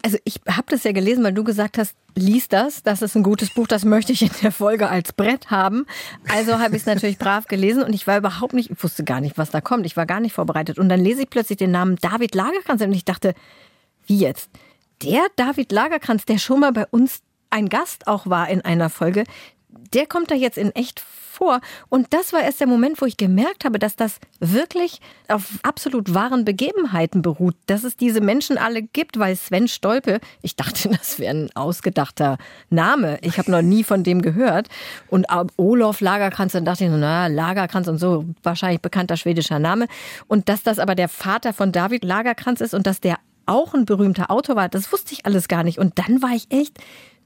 also ich habe das ja gelesen, weil du gesagt hast, lies das, das ist ein gutes Buch, das möchte ich in der Folge als Brett haben. Also habe ich es natürlich brav gelesen und ich war überhaupt nicht, ich wusste gar nicht, was da kommt. Ich war gar nicht vorbereitet. Und dann lese ich plötzlich den Namen David Lagerkranz und ich dachte, wie jetzt? Der David Lagerkranz, der schon mal bei uns ein Gast auch war in einer Folge, der kommt da jetzt in echt vor. Und das war erst der Moment, wo ich gemerkt habe, dass das wirklich auf absolut wahren Begebenheiten beruht, dass es diese Menschen alle gibt, weil Sven Stolpe, ich dachte, das wäre ein ausgedachter Name. Ich habe noch nie von dem gehört. Und Olof Lagerkranz, dann dachte ich, na, Lagerkranz und so, wahrscheinlich bekannter schwedischer Name. Und dass das aber der Vater von David Lagerkranz ist und dass der auch ein berühmter Autor war, das wusste ich alles gar nicht. Und dann war ich echt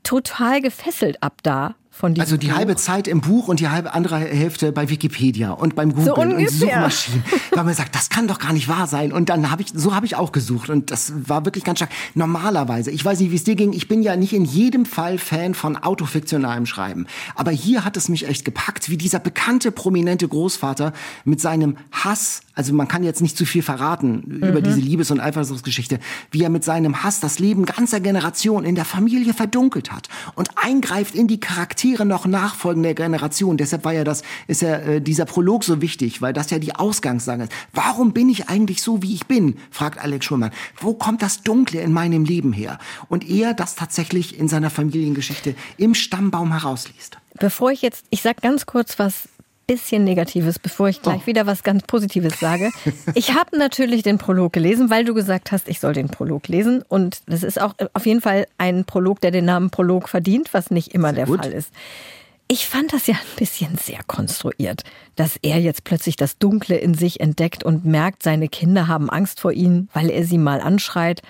total gefesselt ab da von diesem Also die Buch. halbe Zeit im Buch und die halbe andere Hälfte bei Wikipedia und beim Google So und. Suchmaschinen. Weil man sagt, das kann doch gar nicht wahr sein. Und dann habe ich, so habe ich auch gesucht und das war wirklich ganz stark. Normalerweise, ich weiß nicht, wie es dir ging, ich bin ja nicht in jedem Fall Fan von autofiktionalem Schreiben. Aber hier hat es mich echt gepackt, wie dieser bekannte, prominente Großvater mit seinem Hass, also man kann jetzt nicht zu viel verraten über diese Liebes- und Eifersuchtsgeschichte, wie er mit seinem Hass das Leben ganzer Generationen in der Familie verdunkelt hat und eingreift in die Charaktere noch nachfolgender Generation. Deshalb war ja das, ist ja äh, dieser Prolog so wichtig, weil das ja die Ausgangslage ist. Warum bin ich eigentlich so, wie ich bin? fragt Alex Schulmann. Wo kommt das Dunkle in meinem Leben her? Und er das tatsächlich in seiner Familiengeschichte im Stammbaum herausliest. Bevor ich jetzt, ich sag ganz kurz was bisschen Negatives, bevor ich gleich Oh. wieder was ganz Positives sage. Ich habe natürlich den Prolog gelesen, weil du gesagt hast, ich soll den Prolog lesen. Und das ist auch auf jeden Fall ein Prolog, der den Namen Prolog verdient, was nicht immer der gut. Fall ist. Ich fand das ja ein bisschen sehr konstruiert, dass er jetzt plötzlich das Dunkle in sich entdeckt und merkt, seine Kinder haben Angst vor ihm, weil er sie mal anschreit.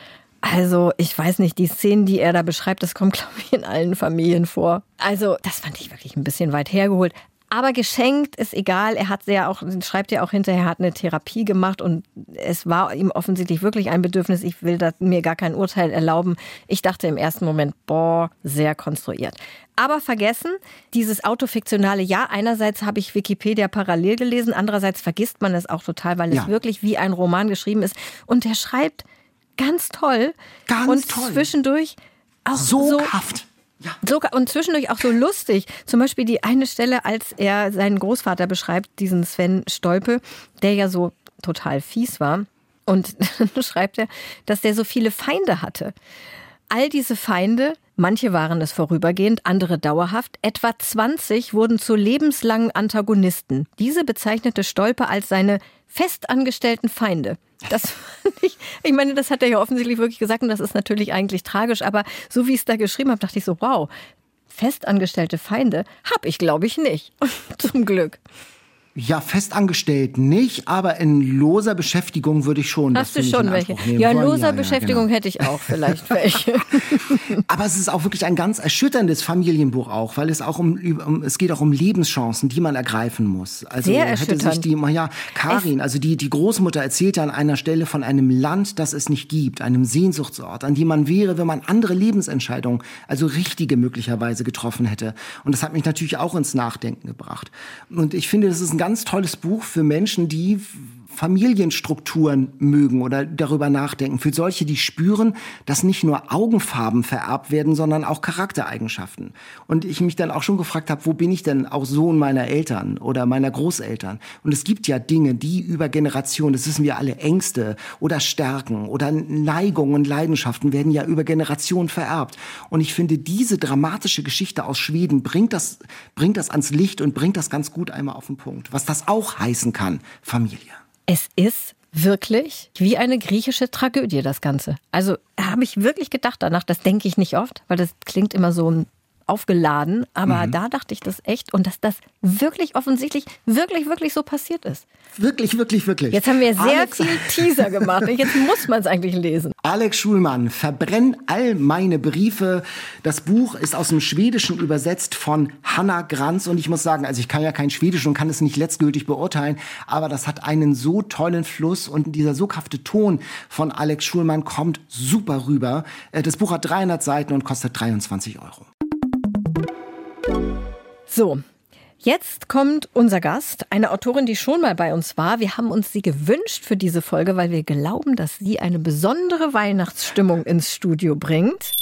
Also, ich weiß nicht, die Szenen, die er da beschreibt, das kommt, glaube ich, in allen Familien vor. Also, das fand ich wirklich ein bisschen weit hergeholt. Aber geschenkt ist egal. Er hat ja auch, schreibt ja auch hinterher, er hat eine Therapie gemacht und es war ihm offensichtlich wirklich ein Bedürfnis. Ich will mir gar kein Urteil erlauben. Ich dachte im ersten Moment, boah, sehr konstruiert. Aber vergessen, dieses autofiktionale Ja, einerseits habe ich Wikipedia parallel gelesen, andererseits vergisst man es auch total, weil Ja. es wirklich wie ein Roman geschrieben ist. Und er schreibt ganz toll. Ganz und toll. zwischendurch auch so, Soghaft. Ja. Sogar und zwischendurch auch so lustig. Zum Beispiel die eine Stelle, als er seinen Großvater beschreibt, diesen Sven Stolpe, der ja so total fies war. Und dann schreibt er, dass der so viele Feinde hatte. All diese Feinde, manche waren es vorübergehend, andere dauerhaft, etwa 20 wurden zu lebenslangen Antagonisten. Diese bezeichnete Stolpe als seine festangestellten Feinde. Das fand ich, ich meine, das hat er ja offensichtlich wirklich gesagt und das ist natürlich eigentlich tragisch, aber so wie ich es da geschrieben habe, dachte ich so, wow, festangestellte Feinde habe ich, glaube ich, nicht. Zum Glück. Ja, festangestellt nicht, aber in loser Beschäftigung würde ich schon. Hast du schon welche? Ja, in loser Ja, ja, Beschäftigung genau. hätte ich auch vielleicht welche. Aber es ist auch wirklich ein ganz erschütterndes Familienbuch auch, weil es auch um, um es geht auch um Lebenschancen, die man ergreifen muss. Also Sehr hätte sich die, ja, Karin, also die, die Großmutter erzählt ja an einer Stelle von einem Land, das es nicht gibt, einem Sehnsuchtsort, an dem man wäre, wenn man andere Lebensentscheidungen, also richtige möglicherweise getroffen hätte. Und das hat mich natürlich auch ins Nachdenken gebracht. Und ich finde, das ist ein ganz tolles Buch für Menschen, die Familienstrukturen mögen oder darüber nachdenken. Für solche, die spüren, dass nicht nur Augenfarben vererbt werden, sondern auch Charaktereigenschaften. Und ich mich dann auch schon gefragt habe, wo bin ich denn auch Sohn meiner Eltern oder meiner Großeltern? Und es gibt ja Dinge, die über Generationen, das wissen wir alle, Ängste oder Stärken oder Neigungen und Leidenschaften werden ja über Generationen vererbt. Und ich finde, diese dramatische Geschichte aus Schweden bringt das, bringt das ans Licht und bringt das ganz gut einmal auf den Punkt. Was das auch heißen kann, Familie. Es ist wirklich wie eine griechische Tragödie, das Ganze. Also habe ich wirklich gedacht danach, das denke ich nicht oft, weil das klingt immer so aufgeladen, aber mhm. da dachte ich das echt und dass das wirklich offensichtlich, wirklich, wirklich so passiert ist. Wirklich, wirklich, wirklich. Jetzt haben wir sehr Alex viel Teaser gemacht und jetzt muss man es eigentlich lesen. Alex Schulmann, verbrenn all meine Briefe. Das Buch ist aus dem Schwedischen übersetzt von Hanna Granz und ich muss sagen, also ich kann ja kein Schwedisch und kann es nicht letztgültig beurteilen, aber das hat einen so tollen Fluss und dieser soghafte Ton von Alex Schulmann kommt super rüber. Äh, das Buch hat 300 Seiten und kostet 23 Euro. So, Jetzt kommt unser Gast, eine Autorin, die schon mal bei uns war. Wir haben uns sie gewünscht für diese Folge, weil wir glauben, dass sie eine besondere Weihnachtsstimmung ins Studio bringt.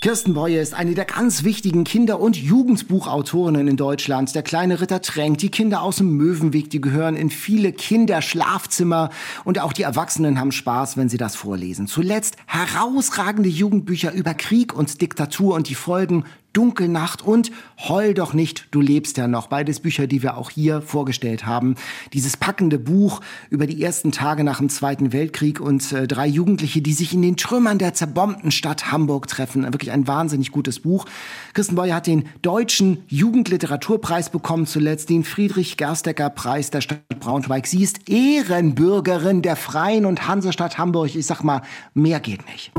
Kirsten Boye ist eine der ganz wichtigen Kinder- und Jugendbuchautorinnen in Deutschland. Der kleine Ritter Tränk, die Kinder aus dem Möwenweg, die gehören in viele Kinderschlafzimmer und auch die Erwachsenen haben Spaß, wenn sie das vorlesen. Zuletzt herausragende Jugendbücher über Krieg und Diktatur und die Folgen Dunkelnacht und Heul doch nicht, du lebst ja noch. Beides Bücher, die wir auch hier vorgestellt haben. Dieses packende Buch über die ersten Tage nach dem Zweiten Weltkrieg und äh, drei Jugendliche, die sich in den Trümmern der zerbombten Stadt Hamburg treffen. Wirklich ein wahnsinnig gutes Buch. Kirsten Beuer hat den Deutschen Jugendliteraturpreis bekommen, zuletzt den Friedrich-Gerstecker-Preis der Stadt Braunschweig. Sie ist Ehrenbürgerin der Freien und Hansestadt Hamburg. Ich sag mal, mehr geht nicht.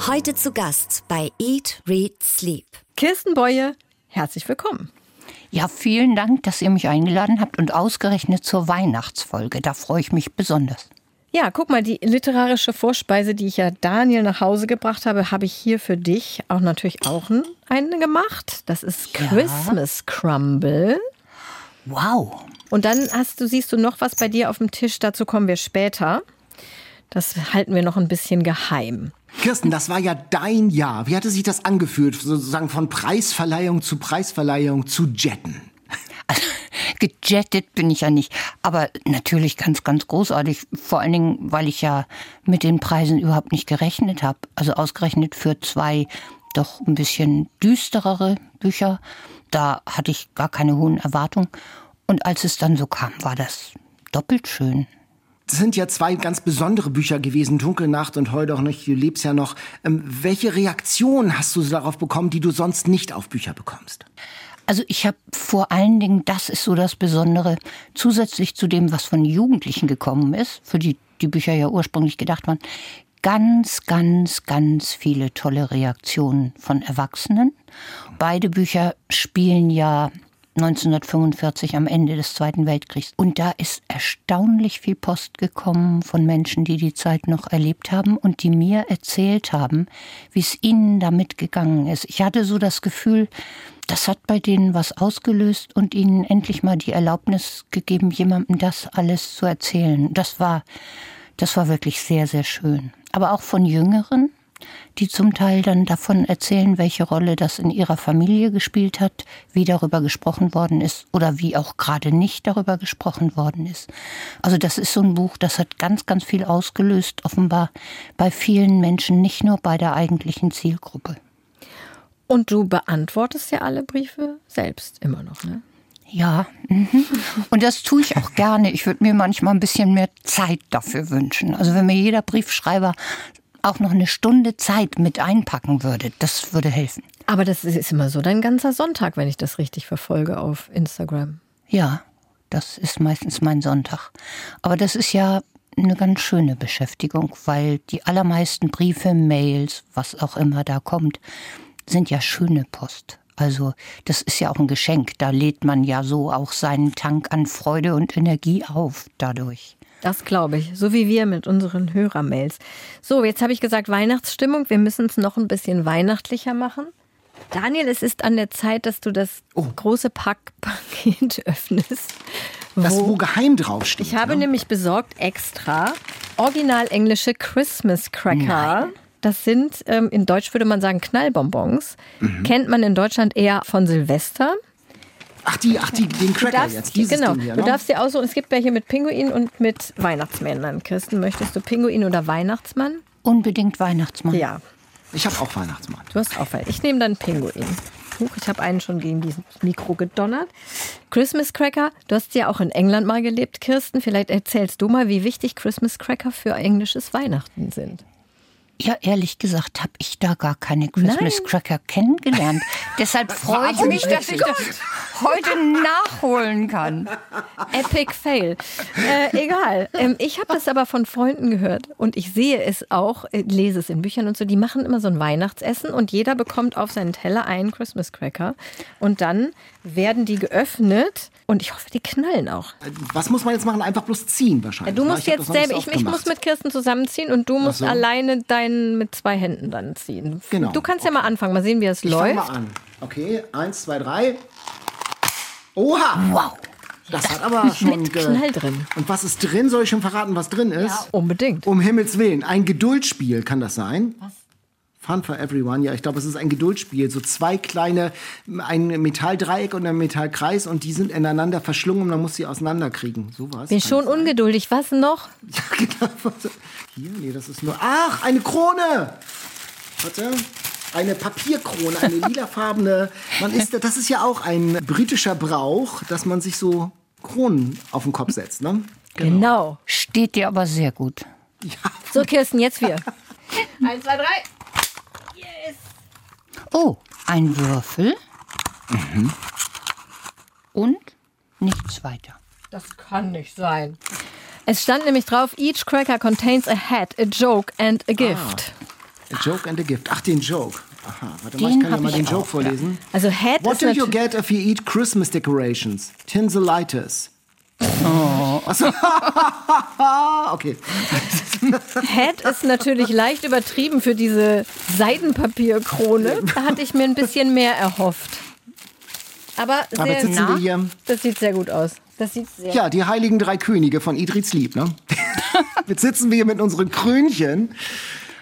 Heute zu Gast bei Eat, Read, Sleep. Kirsten Beue, herzlich willkommen. Ja, vielen Dank, dass ihr mich eingeladen habt und ausgerechnet zur Weihnachtsfolge. Da freue ich mich besonders. Ja, guck mal, die literarische Vorspeise, die ich ja Daniel nach Hause gebracht habe, habe ich hier für dich auch natürlich auch eine gemacht. Das ist ja. Christmas Crumble. Wow. Und dann hast du, siehst du noch was bei dir auf dem Tisch, dazu kommen wir später. Das halten wir noch ein bisschen geheim. Kirsten, das war ja dein Jahr. Wie hatte sich das angefühlt, sozusagen von Preisverleihung zu Preisverleihung zu jetten? Also, gejettet bin ich ja nicht, aber natürlich ganz, ganz großartig. Vor allen Dingen, weil ich ja mit den Preisen überhaupt nicht gerechnet habe. Also ausgerechnet für zwei doch ein bisschen düsterere Bücher. Da hatte ich gar keine hohen Erwartungen. Und als es dann so kam, war das doppelt schön. Das sind ja zwei ganz besondere Bücher gewesen, Dunkelnacht und Heu doch nicht, du lebst ja noch. Ähm, welche Reaktion hast du darauf bekommen, die du sonst nicht auf Bücher bekommst? Also ich habe vor allen Dingen, das ist so das Besondere, zusätzlich zu dem, was von Jugendlichen gekommen ist, für die die Bücher ja ursprünglich gedacht waren, ganz, ganz, ganz viele tolle Reaktionen von Erwachsenen. Beide Bücher spielen ja 1945 am Ende des Zweiten Weltkriegs. Und da ist erstaunlich viel Post gekommen von Menschen, die die Zeit noch erlebt haben und die mir erzählt haben, wie es ihnen damit gegangen ist. Ich hatte so das Gefühl, das hat bei denen was ausgelöst und ihnen endlich mal die Erlaubnis gegeben, jemandem das alles zu erzählen. Das war, das war wirklich sehr, sehr schön. Aber auch von Jüngeren, die zum Teil dann davon erzählen, welche Rolle das in ihrer Familie gespielt hat, wie darüber gesprochen worden ist oder wie auch gerade nicht darüber gesprochen worden ist. Also das ist so ein Buch, das hat ganz, ganz viel ausgelöst, offenbar bei vielen Menschen, nicht nur bei der eigentlichen Zielgruppe. Und du beantwortest ja alle Briefe selbst immer noch, ne? Ja, mhm. und das tue ich auch gerne. Ich würde mir manchmal ein bisschen mehr Zeit dafür wünschen. Also wenn mir jeder Briefschreiber auch noch eine Stunde Zeit mit einpacken würde, das würde helfen. Aber das ist immer so dein ganzer Sonntag, wenn ich das richtig verfolge auf Instagram. Ja, das ist meistens mein Sonntag. Aber das ist ja eine ganz schöne Beschäftigung, weil die allermeisten Briefe, Mails, was auch immer da kommt, sind ja schöne Post. Also das ist ja auch ein Geschenk. Da lädt man ja so auch seinen Tank an Freude und Energie auf dadurch. Das glaube ich, so wie wir mit unseren Hörermails. So, jetzt habe ich gesagt Weihnachtsstimmung. Wir müssen es noch ein bisschen weihnachtlicher machen. Daniel, es ist an der Zeit, dass du das oh. große Packpaket öffnest. Das, wo geheim draufsteht. Ich habe ne? nämlich besorgt extra original englische Christmas Cracker. Das sind, ähm, in Deutsch würde man sagen, Knallbonbons. Mhm. Kennt man in Deutschland eher von Silvester. Ach, die, ach, die, den Du Cracker darfst, jetzt. Dieses genau, Ding hier, du ne? darfst dir aussuchen, es gibt welche mit Pinguin und mit Weihnachtsmännern. Kirsten, möchtest du Pinguin oder Weihnachtsmann? Unbedingt Weihnachtsmann. Ja, Ich habe auch Weihnachtsmann. du hast auch einen. Ich nehme dann Pinguin. Huch, ich habe einen schon gegen dieses Mikro gedonnert. Christmas Cracker, du hast ja auch in England mal gelebt, Kirsten. Vielleicht erzählst du mal, wie wichtig Christmas Cracker für englisches Weihnachten sind. Ja, ehrlich gesagt habe ich da gar keine Christmas Nein. Cracker kennengelernt. Deshalb freue ich mich, dass ich das heute nachholen kann. Epic Fail. Äh, egal. Ähm, ich habe das aber von Freunden gehört und ich sehe es auch, äh, lese es in Büchern und so. Die machen immer so ein Weihnachtsessen und jeder bekommt auf seinen Teller einen Christmas Cracker und dann werden die geöffnet und ich hoffe, die knallen auch. Was muss man jetzt machen? Einfach bloß ziehen wahrscheinlich. Du ne? musst jetzt selber, ich, ich muss mit Kirsten zusammenziehen und du musst so. alleine deinen mit zwei Händen dann ziehen. Genau. Du kannst ja mal anfangen, mal sehen, wie es Ich fang läuft. mal an. Okay, eins, zwei, drei. Oha! Wow. Das hat aber schon. Mit Knall drin. Und was ist drin? Soll ich schon verraten, was drin ist? Unbedingt. Um Himmels Willen. Ein Geduldsspiel kann das sein? Was? Fun for everyone. Ja, ich glaube, es ist ein Geduldsspiel. So zwei kleine, ein Metalldreieck und ein Metallkreis und die sind ineinander verschlungen und man muss sie auseinanderkriegen. Sowas. Bin schon ungeduldig. Was noch? Ja, genau. Hier, nee, das ist nur. Ach, eine Krone! Warte. Eine Papierkrone, eine lilafarbene. Man ist, das ist ja auch ein britischer Brauch, dass man sich so Kronen auf den Kopf setzt, ne? Genau. Steht dir aber sehr gut. So, Kirsten, jetzt wir. Eins, zwei, drei. Oh, ein Würfel. Und nichts weiter. Das kann nicht sein. Es stand nämlich drauf, each cracker contains a hat, a joke and a gift. A joke and a gift. Ach, den Joke. Aha, warte mal, Den ich kann ja mal ich den auch, Joke vorlesen. Also hat What ist do you get if you eat Christmas decorations? Tinselitis. Oh. Okay. Hat ist natürlich leicht übertrieben für diese Seidenpapierkrone. Da hatte ich mir ein bisschen mehr erhofft. Aber Aber jetzt sehr sitzen wir nah. hier. Das sieht sehr gut aus. Das sieht sehr Ja, die heiligen drei Könige von Idrits Lieb, ne? Jetzt sitzen wir hier mit unseren Krönchen.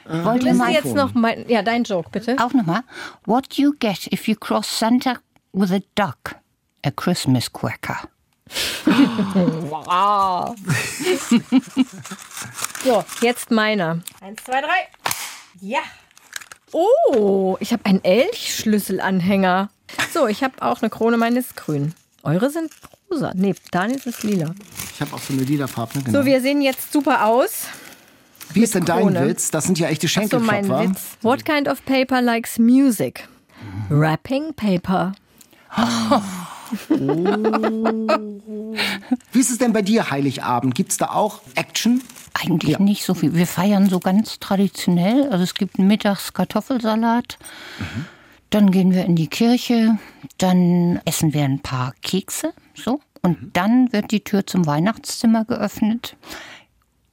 Wollt ihr Bist du mal jetzt noch mein, ja, dein Joke, bitte. auch nochmal? What you get if you cross Santa with a duck? A Christmas Cracker. So, jetzt meiner. Eins, zwei, drei. Ja. Oh, ich habe einen Elchschlüsselanhänger. So, ich habe auch eine Krone, meine ist grün. Eure sind rosa. Nee, Daniels ist lila. Ich habe auch so eine lila Farbe, ne? Genau. So, wir sehen jetzt super aus. Wie ist denn dein Krone. Witz? Das sind ja echte So, mein Schenkelklopfer. Witz. What kind of paper likes music? Wrapping paper. Wie ist es denn bei dir Heiligabend? Gibt's da auch Action? Eigentlich nicht so viel. Wir feiern so ganz traditionell. Also es gibt mittags Kartoffelsalat. Dann gehen wir in die Kirche. Dann essen wir ein paar Kekse. So. Und dann wird die Tür zum Weihnachtszimmer geöffnet.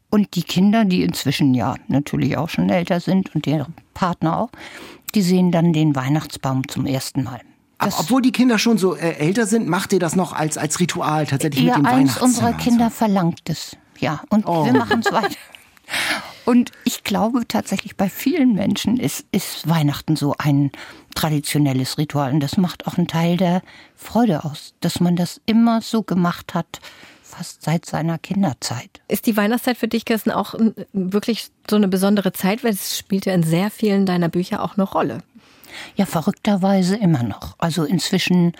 Und die Kinder, die inzwischen ja natürlich auch schon älter sind und deren Partner auch, die sehen dann den Weihnachtsbaum zum ersten Mal. Aber obwohl die Kinder schon so äh, älter sind, macht ihr das noch als, als Ritual tatsächlich Ja, mit dem eins unserer Kinder verlangt es. Ja, und wir machen es weiter. Und ich glaube tatsächlich, bei vielen Menschen ist, ist Weihnachten so ein traditionelles Ritual. Und das macht auch einen Teil der Freude aus, dass man das immer so gemacht hat, fast seit seiner Kinderzeit. Ist die Weihnachtszeit für dich, Kirsten, auch wirklich so eine besondere Zeit? Weil es spielt ja in sehr vielen deiner Bücher auch eine Rolle. Ja, verrückterweise immer noch. Also inzwischen,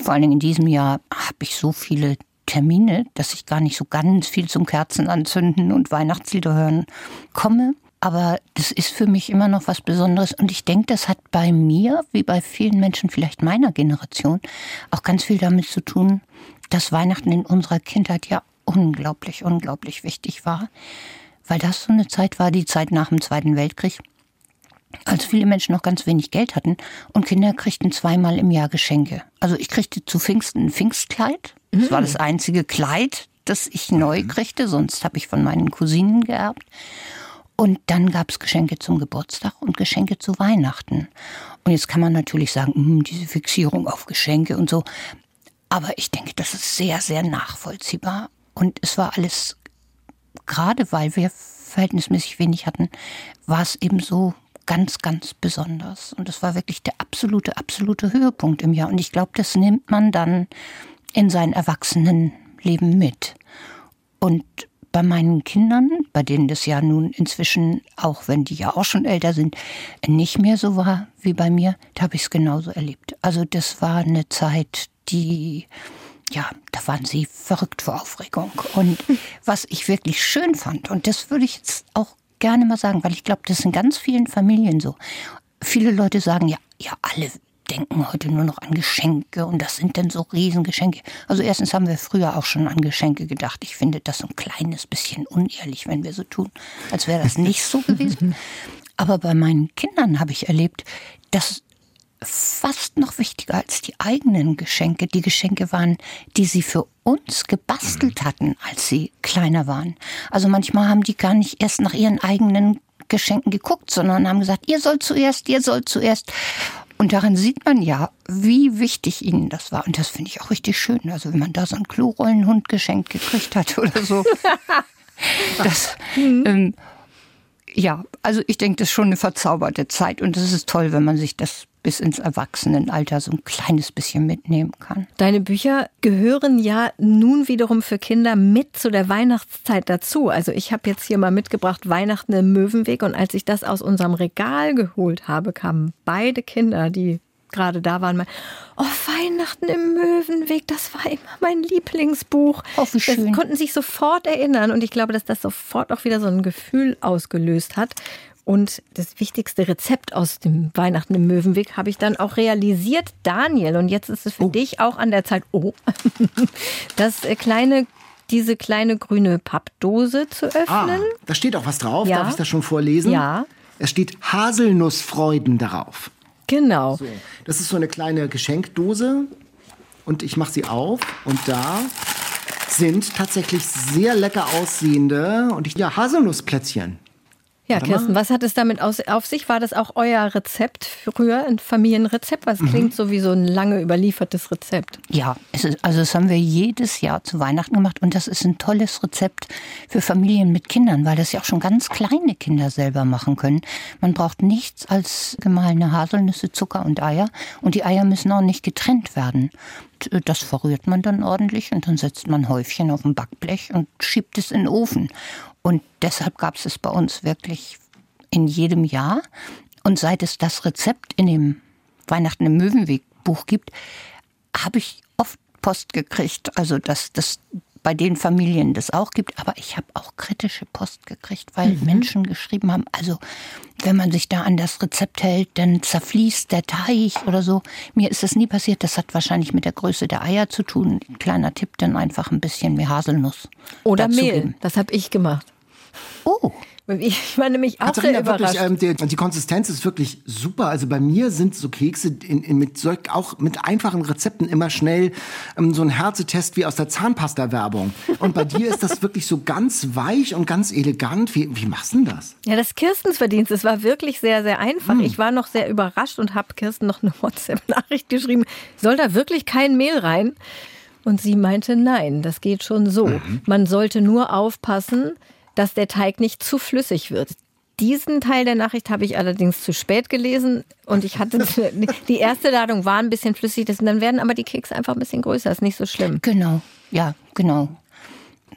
vor allen Dingen in diesem Jahr, habe ich so viele Termine, dass ich gar nicht so ganz viel zum Kerzen anzünden und Weihnachtslieder hören komme. Aber das ist für mich immer noch was Besonderes. Und ich denke, das hat bei mir, wie bei vielen Menschen vielleicht meiner Generation, auch ganz viel damit zu tun, dass Weihnachten in unserer Kindheit ja unglaublich, unglaublich wichtig war. Weil das so eine Zeit war, die Zeit nach dem Zweiten Weltkrieg als viele Menschen noch ganz wenig Geld hatten und Kinder kriegten zweimal im Jahr Geschenke. Also ich kriegte zu Pfingsten ein Pfingstkleid. Das war das einzige Kleid, das ich neu kriegte, sonst habe ich von meinen Cousinen geerbt. Und dann gab es Geschenke zum Geburtstag und Geschenke zu Weihnachten. Und jetzt kann man natürlich sagen, hm, diese Fixierung auf Geschenke und so. Aber ich denke, das ist sehr, sehr nachvollziehbar. Und es war alles, gerade weil wir verhältnismäßig wenig hatten, war es eben so ganz, ganz besonders. Und es war wirklich der absolute, absolute Höhepunkt im Jahr. Und ich glaube, das nimmt man dann in sein Erwachsenenleben mit. Und bei meinen Kindern, bei denen das ja nun inzwischen, auch wenn die ja auch schon älter sind, nicht mehr so war wie bei mir, da habe ich es genauso erlebt. Also das war eine Zeit, die, ja, da waren sie verrückt vor Aufregung. Und was ich wirklich schön fand, und das würde ich jetzt auch gerne mal sagen, weil ich glaube, das ist in ganz vielen Familien so. Viele Leute sagen ja, ja, alle denken heute nur noch an Geschenke und das sind dann so Riesengeschenke. Also erstens haben wir früher auch schon an Geschenke gedacht. Ich finde das so ein kleines bisschen unehrlich, wenn wir so tun, als wäre das nicht so gewesen. Aber bei meinen Kindern habe ich erlebt, dass fast noch wichtiger als die eigenen Geschenke die Geschenke waren, die sie für uns gebastelt hatten, als sie kleiner waren. Also manchmal haben die gar nicht erst nach ihren eigenen Geschenken geguckt, sondern haben gesagt, ihr sollt zuerst, ihr sollt zuerst. Und daran sieht man ja, wie wichtig ihnen das war. Und das finde ich auch richtig schön. Also wenn man da so einen Klorollenhund geschenkt gekriegt hat oder so. das, ähm, ja, also ich denke, das ist schon eine verzauberte Zeit. Und es ist toll, wenn man sich das bis ins Erwachsenenalter so ein kleines bisschen mitnehmen kann. Deine Bücher gehören ja nun wiederum für Kinder mit zu der Weihnachtszeit dazu. Also ich habe jetzt hier mal mitgebracht Weihnachten im Möwenweg und als ich das aus unserem Regal geholt habe, kamen beide Kinder, die gerade da waren, mal, oh, Weihnachten im Möwenweg, das war immer mein Lieblingsbuch. Oh, wie schön. Das konnten sich sofort erinnern und ich glaube, dass das sofort auch wieder so ein Gefühl ausgelöst hat. Und das wichtigste Rezept aus dem Weihnachten im Möwenweg habe ich dann auch realisiert, Daniel. Und jetzt ist es für oh. dich auch an der Zeit, oh, das äh, kleine diese kleine grüne Pappdose zu öffnen. Ah, da steht auch was drauf. Ja. Darf ich das schon vorlesen? Ja. Es steht Haselnussfreuden darauf. Genau. So, das ist so eine kleine Geschenkdose und ich mache sie auf und da sind tatsächlich sehr lecker aussehende und ich, ja Haselnussplätzchen. Ja, Kirsten, was hat es damit auf sich? War das auch euer Rezept früher, ein Familienrezept? Was mhm. klingt so wie so ein lange überliefertes Rezept? Ja, ist, also das haben wir jedes Jahr zu Weihnachten gemacht und das ist ein tolles Rezept für Familien mit Kindern, weil das ja auch schon ganz kleine Kinder selber machen können. Man braucht nichts als gemahlene Haselnüsse, Zucker und Eier und die Eier müssen auch nicht getrennt werden. Äh, das verrührt man dann ordentlich und dann setzt man Häufchen auf ein Backblech und schiebt es in den Ofen. Und deshalb gab es es bei uns wirklich in jedem Jahr. Und seit es das Rezept in dem Weihnachten im Möwenweg Buch gibt, habe ich oft Post gekriegt. Also, dass das bei den Familien das auch gibt. Aber ich habe auch kritische Post gekriegt, weil mhm. Menschen geschrieben haben, also wenn man sich da an das Rezept hält, dann zerfließt der Teich oder so. Mir ist das nie passiert. Das hat wahrscheinlich mit der Größe der Eier zu tun. Kleiner Tipp, dann einfach ein bisschen mehr Haselnuss. Oder Mehl. Geben. Das habe ich gemacht. Oh. Ich war nämlich auch Katharina, sehr überrascht. Wirklich, ähm, die, die, Konsistenz ist wirklich super. Also bei mir sind so Kekse in, in, mit solch, auch mit einfachen Rezepten immer schnell ähm, so ein Härtetest wie aus der Zahnpasta-Werbung. Und bei dir ist das wirklich so ganz weich und ganz elegant. Wie, wie machst du denn das? Ja, das Kirstens Verdienst. Es war wirklich sehr, sehr einfach. Hm. Ich war noch sehr überrascht und habe Kirsten noch eine WhatsApp-Nachricht geschrieben. Soll da wirklich kein Mehl rein? Und sie meinte, nein, das geht schon so. Mhm. Man sollte nur aufpassen, dass der Teig nicht zu flüssig wird. Diesen Teil der Nachricht habe ich allerdings zu spät gelesen und ich hatte die erste Ladung war ein bisschen flüssig, dann werden aber die Kekse einfach ein bisschen größer, ist nicht so schlimm. Genau, ja, genau.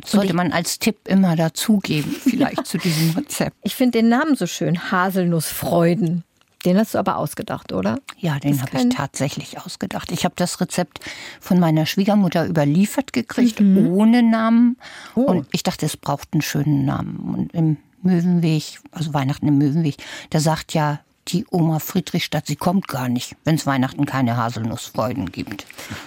Sollte man als Tipp immer dazugeben, vielleicht ja. zu diesem Rezept. Ich finde den Namen so schön, Haselnussfreuden. Den hast du aber ausgedacht, oder? Ja, den habe ich tatsächlich ausgedacht. Ich habe das Rezept von meiner Schwiegermutter überliefert gekriegt, mhm. ohne Namen. Oh. Und ich dachte, es braucht einen schönen Namen. Und im Möwenweg, also Weihnachten im Möwenweg, da sagt ja die Oma Friedrichstadt, sie kommt gar nicht, wenn es Weihnachten keine Haselnussfreuden gibt.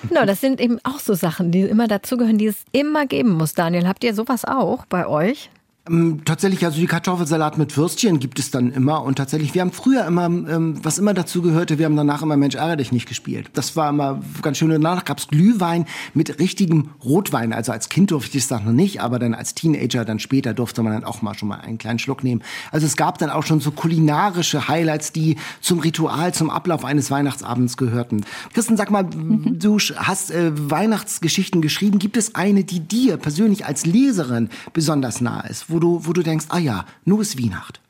Genau, das sind eben auch so Sachen, die immer dazugehören, die es immer geben muss. Daniel, habt ihr sowas auch bei euch? Ähm, tatsächlich, also die Kartoffelsalat mit Würstchen gibt es dann immer. Und tatsächlich, wir haben früher immer, ähm, was immer dazu gehörte, wir haben danach immer Mensch, ärgere dich nicht gespielt. Das war immer ganz schön. Danach gab's Glühwein mit richtigem Rotwein. Also als Kind durfte ich das noch nicht, aber dann als Teenager, dann später durfte man dann auch mal schon mal einen kleinen Schluck nehmen. Also es gab dann auch schon so kulinarische Highlights, die zum Ritual, zum Ablauf eines Weihnachtsabends gehörten. Kirsten, sag mal, mhm. du hast äh, Weihnachtsgeschichten geschrieben. Gibt es eine, die dir persönlich als Leserin besonders nahe ist? Wo du, wo du denkst, ah ja, nur ist Weihnacht?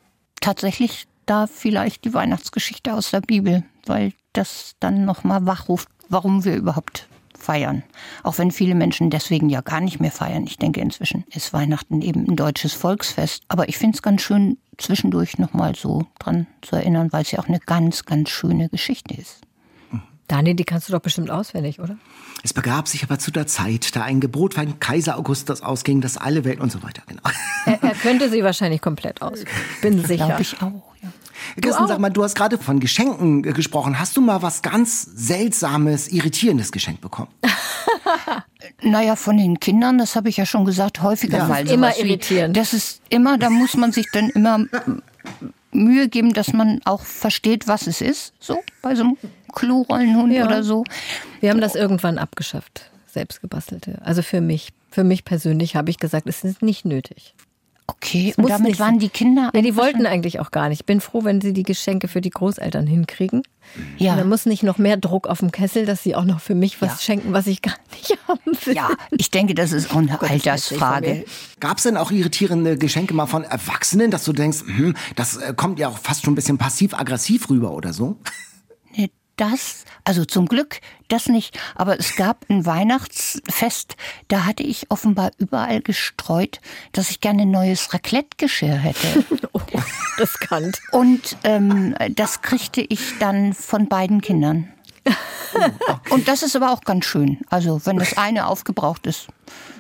Tatsächlich da vielleicht die Weihnachtsgeschichte aus der Bibel, weil das dann nochmal wachruft, warum wir überhaupt feiern. Auch wenn viele Menschen deswegen ja gar nicht mehr feiern. Ich denke, inzwischen ist Weihnachten eben ein deutsches Volksfest. Aber ich finde es ganz schön, zwischendurch nochmal so dran zu erinnern, weil es ja auch eine ganz, ganz schöne Geschichte ist. Daniel, die kannst du doch bestimmt auswendig, oder? Es begab sich aber zu der Zeit, da ein Gebot von Kaiser Augustus ausging, dass alle Welt und so weiter, genau. Er, er könnte sie wahrscheinlich komplett aus. Bin sicher. Glaube ich auch, ja. Kirsten, sag mal, du hast gerade von Geschenken äh, gesprochen. Hast du mal was ganz Seltsames, Irritierendes geschenkt bekommen? naja, von den Kindern, das habe ich ja schon gesagt, häufiger ja. mal. Immer irritierend. das ist immer, da muss man sich dann immer Mühe geben, dass man auch versteht, was es ist. So, bei so einem Klorollenhund ja. oder so. Wir haben das irgendwann abgeschafft, selbstgebastelte. Also für mich, für mich persönlich habe ich gesagt, es ist nicht nötig. Okay, und damit waren die Kinder. Ja, die wollten eigentlich auch gar nicht. Ich bin froh, wenn sie die Geschenke für die Großeltern hinkriegen. Ja. Und dann muss nicht noch mehr Druck auf dem Kessel, dass sie auch noch für mich was ja. schenken, was ich gar nicht haben will. Ja, ich denke, das ist auch eine Gott, Altersfrage. Gab es denn auch irritierende Geschenke mal von Erwachsenen, dass du denkst, hm, das äh, kommt ja auch fast schon ein bisschen passiv-aggressiv rüber oder so? Das, also zum Glück das nicht, aber es gab ein Weihnachtsfest, da hatte ich offenbar überall gestreut, dass ich gerne ein neues Raclette-Geschirr hätte. oh, riskant. Und ähm, das kriegte ich dann von beiden Kindern. Und das ist aber auch ganz schön. Also wenn das eine aufgebraucht ist,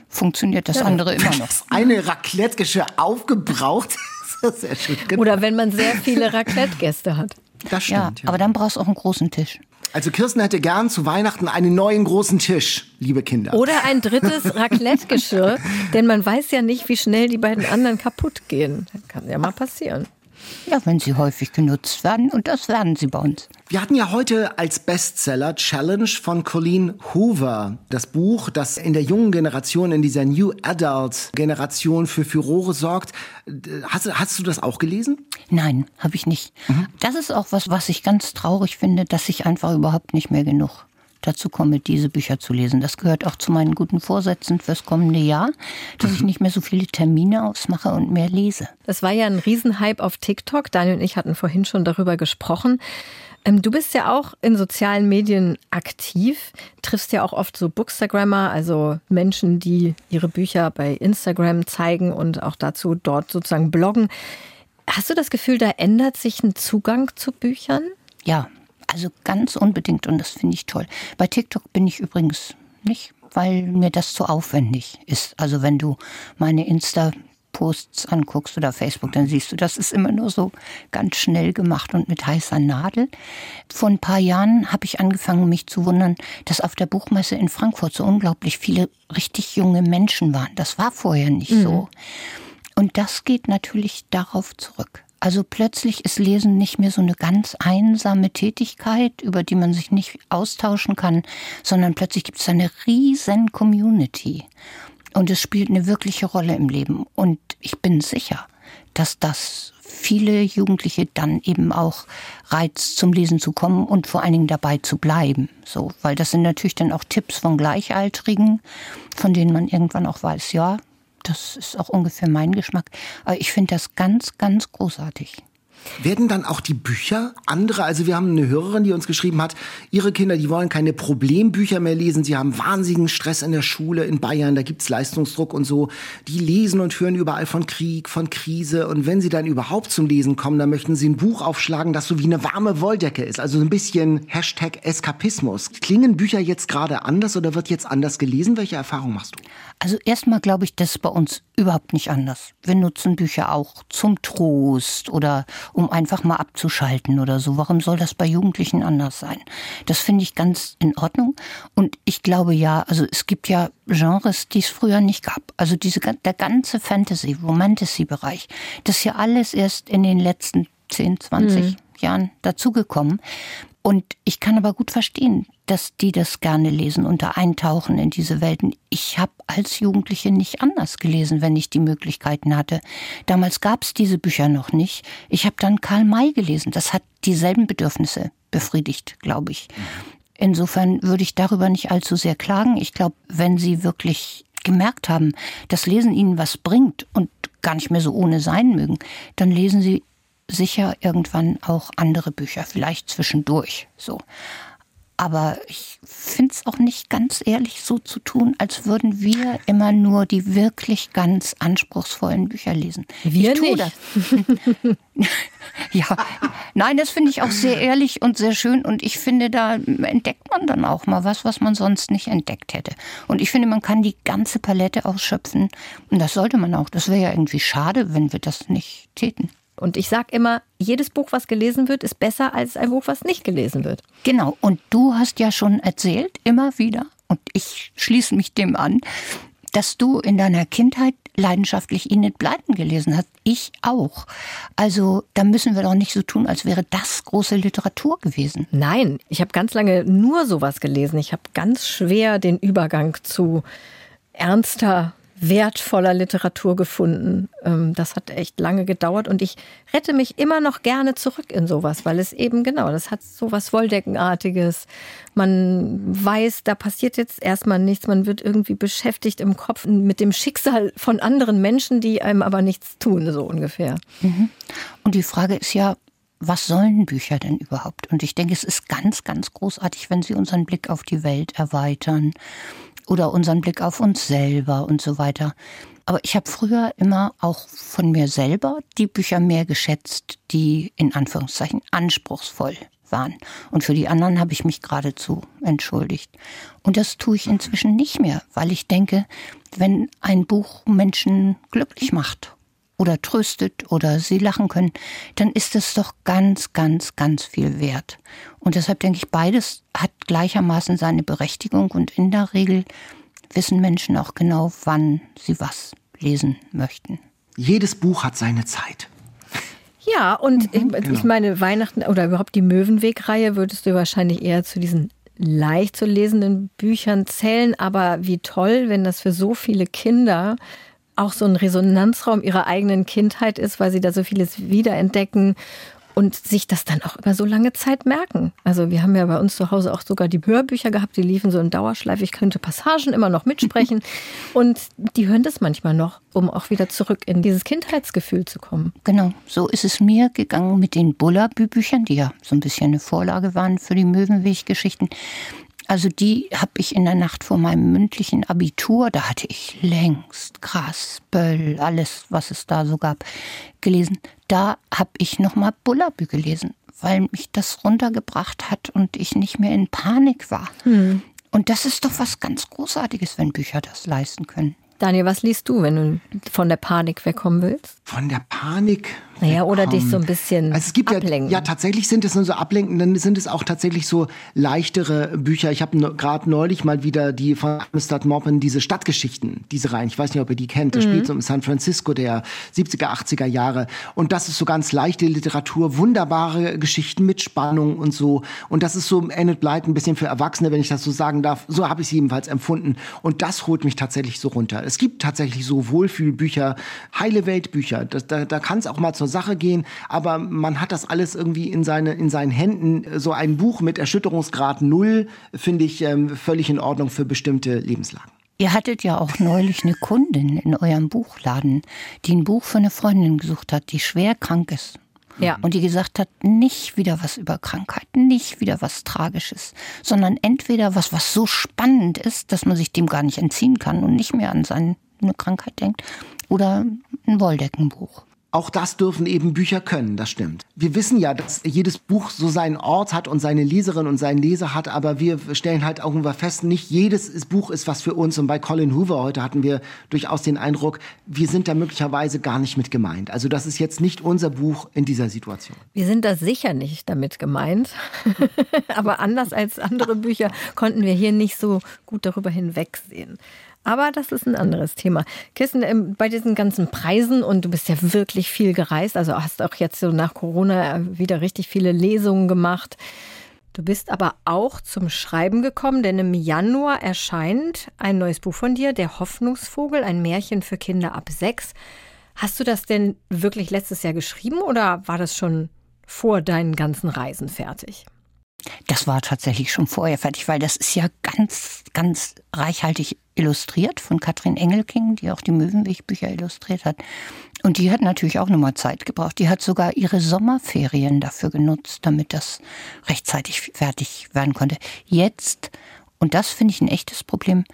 funktioniert das andere immer noch. Das eine Raclette-Geschirr aufgebraucht ist sehr schön. Genau. Oder wenn man sehr viele Raclette-Gäste hat. Das stimmt. Ja, ja. Aber dann brauchst du auch einen großen Tisch. Also Kirsten hätte gern zu Weihnachten einen neuen großen Tisch, liebe Kinder. Oder ein drittes Raclette-Geschirr, denn man weiß ja nicht, wie schnell die beiden anderen kaputt gehen. Das kann ja mal passieren. Ja, wenn sie häufig genutzt werden und das werden sie bei uns. Wir hatten ja heute als Bestseller Challenge von Colleen Hoover das Buch, das in der jungen Generation, in dieser New Adult Generation für Furore sorgt. Hast, hast du das auch gelesen? Nein, habe ich nicht. Mhm. Das ist auch was, was ich ganz traurig finde, dass ich einfach überhaupt nicht mehr genug dazu komme, diese Bücher zu lesen. Das gehört auch zu meinen guten Vorsätzen fürs kommende Jahr, dass ich mhm. nicht mehr so viele Termine ausmache und mehr lese. Das war ja ein Riesenhype auf TikTok. Daniel und ich hatten vorhin schon darüber gesprochen. Ähm, du bist ja auch in sozialen Medien aktiv, triffst ja auch oft so Bookstagrammer, also Menschen, die ihre Bücher bei Instagram zeigen und auch dazu dort sozusagen bloggen. Hast du das Gefühl, da ändert sich ein Zugang zu Büchern? Ja, also ganz unbedingt und das finde ich toll. Bei TikTok bin ich übrigens nicht, weil mir das zu aufwendig ist. Also wenn du meine Insta Posts anguckst oder Facebook, dann siehst du, das ist immer nur so ganz schnell gemacht und mit heißer Nadel. Vor ein paar Jahren habe ich angefangen, mich zu wundern, dass auf der Buchmesse in Frankfurt so unglaublich viele richtig junge Menschen waren. Das war vorher nicht mhm. so. Und das geht natürlich darauf zurück. Also plötzlich ist Lesen nicht mehr so eine ganz einsame Tätigkeit, über die man sich nicht austauschen kann, sondern plötzlich gibt es eine riesen Community. Und es spielt eine wirkliche Rolle im Leben. Und ich bin sicher, dass das viele Jugendliche dann eben auch reizt, zum Lesen zu kommen und vor allen Dingen dabei zu bleiben. So, weil das sind natürlich dann auch Tipps von Gleichaltrigen, von denen man irgendwann auch weiß, ja, das ist auch ungefähr mein Geschmack. Aber ich finde das ganz, ganz großartig. Werden dann auch die Bücher andere? Also wir haben eine Hörerin, die uns geschrieben hat, ihre Kinder, die wollen keine Problembücher mehr lesen. Sie haben wahnsinnigen Stress in der Schule in Bayern, da gibt's Leistungsdruck und so. Die lesen und hören überall von Krieg, von Krise. Und wenn sie dann überhaupt zum Lesen kommen, dann möchten sie ein Buch aufschlagen, das so wie eine warme Wolldecke ist. Also so ein bisschen Hashtag Eskapismus. Klingen Bücher jetzt gerade anders oder wird jetzt anders gelesen? Welche Erfahrung machst du? Also erstmal glaube ich, das ist bei uns überhaupt nicht anders. Wir nutzen Bücher auch zum Trost oder um einfach mal abzuschalten oder so. Warum soll das bei Jugendlichen anders sein? Das finde ich ganz in Ordnung. Und ich glaube ja, also es gibt ja Genres, die es früher nicht gab. Also diese, der ganze Fantasy, Romantasy-Bereich, das ist ja alles erst in den letzten 10, 20 mhm. Jahren dazugekommen. Und ich kann aber gut verstehen, dass die das gerne lesen und da eintauchen in diese Welten. Ich habe als Jugendliche nicht anders gelesen, wenn ich die Möglichkeiten hatte. Damals gab es diese Bücher noch nicht. Ich habe dann Karl May gelesen. Das hat dieselben Bedürfnisse befriedigt, glaube ich. Insofern würde ich darüber nicht allzu sehr klagen. Ich glaube, wenn Sie wirklich gemerkt haben, dass Lesen Ihnen was bringt und gar nicht mehr so ohne sein mögen, dann lesen Sie sicher irgendwann auch andere Bücher, vielleicht zwischendurch so. Aber ich finde es auch nicht ganz ehrlich, so zu tun, als würden wir immer nur die wirklich ganz anspruchsvollen Bücher lesen. Wir ich tue nicht. das. ja, nein, das finde ich auch sehr ehrlich und sehr schön. Und ich finde, da entdeckt man dann auch mal was, was man sonst nicht entdeckt hätte. Und ich finde, man kann die ganze Palette ausschöpfen. Und das sollte man auch. Das wäre ja irgendwie schade, wenn wir das nicht täten. Und ich sage immer, jedes Buch, was gelesen wird, ist besser als ein Buch, was nicht gelesen wird. Genau. Und du hast ja schon erzählt, immer wieder, und ich schließe mich dem an, dass du in deiner Kindheit leidenschaftlich Enid Blyton gelesen hast. Ich auch. Also da müssen wir doch nicht so tun, als wäre das große Literatur gewesen. Nein, ich habe ganz lange nur sowas gelesen. Ich habe ganz schwer den Übergang zu ernster wertvoller Literatur gefunden. Ähm, das hat echt lange gedauert und ich rette mich immer noch gerne zurück in sowas, weil es eben genau, das hat sowas Wolldeckenartiges. Man weiß, da passiert jetzt erstmal nichts, man wird irgendwie beschäftigt im Kopf mit dem Schicksal von anderen Menschen, die einem aber nichts tun, so ungefähr. Mhm. Und die Frage ist ja, was sollen Bücher denn überhaupt? Und ich denke, es ist ganz, ganz großartig, wenn sie unseren Blick auf die Welt erweitern oder unseren Blick auf uns selber und so weiter. Aber ich habe früher immer auch von mir selber die Bücher mehr geschätzt, die in Anführungszeichen anspruchsvoll waren. Und für die anderen habe ich mich geradezu entschuldigt. Und das tue ich inzwischen nicht mehr, weil ich denke, wenn ein Buch Menschen glücklich macht oder tröstet oder sie lachen können, dann ist es doch ganz, ganz, ganz viel wert. Und deshalb denke ich, beides hat gleichermaßen seine Berechtigung und in der Regel wissen Menschen auch genau, wann sie was lesen möchten. Jedes Buch hat seine Zeit. Ja, und mhm, ich, genau. ich meine, Weihnachten oder überhaupt die Möwenweg-Reihe würdest du wahrscheinlich eher zu diesen leicht zu lesenden Büchern zählen. Aber wie toll, wenn das für so viele Kinder auch so ein Resonanzraum ihrer eigenen Kindheit ist, weil sie da so vieles wiederentdecken und sich das dann auch über so lange Zeit merken. Also wir haben ja bei uns zu Hause auch sogar die Hörbücher gehabt, die liefen so in Dauerschleife. Ich könnte Passagen immer noch mitsprechen und die hören das manchmal noch, um auch wieder zurück in dieses Kindheitsgefühl zu kommen. Genau, so ist es mir gegangen mit den Bullabü-Büchern, die ja so ein bisschen eine Vorlage waren für die Möwenweg-Geschichten. Also die habe ich in der Nacht vor meinem mündlichen Abitur, da hatte ich längst Gras, Böll, alles, was es da so gab, gelesen. Da habe ich nochmal Bullabü gelesen, weil mich das runtergebracht hat und ich nicht mehr in Panik war. Hm. Und das ist doch was ganz Großartiges, wenn Bücher das leisten können. Daniel, was liest du, wenn du von der Panik wegkommen willst? Von der Panik naja, oder dich so ein bisschen also es gibt ablenken. Ja, ja, tatsächlich sind es nur so ablenken, dann sind es auch tatsächlich so leichtere Bücher. Ich habe gerade neulich mal wieder die von Amistad Maupin, diese Stadtgeschichten, diese Reihen. Ich weiß nicht, ob ihr die kennt. Das mhm. spielt so in San Francisco der 70er, 80er Jahre. Und das ist so ganz leichte Literatur, wunderbare Geschichten mit Spannung und so. Und das ist so Enid Blyton ein bisschen für Erwachsene, wenn ich das so sagen darf. So habe ich sie jedenfalls empfunden. Und das holt mich tatsächlich so runter. Es gibt tatsächlich so Wohlfühlbücher, heile Weltbücher. Das, da da kann es auch mal zur Sache gehen, aber man hat das alles irgendwie in, seine, in seinen Händen. So ein Buch mit Erschütterungsgrad null finde ich ähm, völlig in Ordnung für bestimmte Lebenslagen. Ihr hattet ja auch neulich eine Kundin in eurem Buchladen, die ein Buch für eine Freundin gesucht hat, die schwer krank ist. Ja. Und die gesagt hat, nicht wieder was über Krankheit, nicht wieder was Tragisches, sondern entweder was, was so spannend ist, dass man sich dem gar nicht entziehen kann und nicht mehr an seine Krankheit denkt, oder ein Wolldeckenbuch. Auch das dürfen eben Bücher können, das stimmt. Wir wissen ja, dass jedes Buch so seinen Ort hat und seine Leserin und seinen Leser hat, aber wir stellen halt auch irgendwann fest, nicht jedes Buch ist was für uns. Und bei Colin Hoover heute hatten wir durchaus den Eindruck, wir sind da möglicherweise gar nicht mit gemeint. Also das ist jetzt nicht unser Buch in dieser Situation. Wir sind da sicher nicht damit gemeint. aber anders als andere Bücher konnten wir hier nicht so gut darüber hinwegsehen. Aber das ist ein anderes Thema. Kirsten, ähm, bei diesen ganzen Preisen und du bist ja wirklich viel gereist, also hast auch jetzt so nach Corona wieder richtig viele Lesungen gemacht. Du bist aber auch zum Schreiben gekommen, denn im Januar erscheint ein neues Buch von dir, Der Hoffnungsvogel, ein Märchen für Kinder ab sechs. Hast du das denn wirklich letztes Jahr geschrieben oder war das schon vor deinen ganzen Reisen fertig? Das war tatsächlich schon vorher fertig, weil das ist ja ganz, ganz reichhaltig illustriert von Katrin Engelking, die auch die Möwenweg-Bücher illustriert hat. Und die hat natürlich auch nochmal Zeit gebraucht. Die hat sogar ihre Sommerferien dafür genutzt, damit das rechtzeitig fertig werden konnte. Jetzt, und das finde ich ein echtes Problem,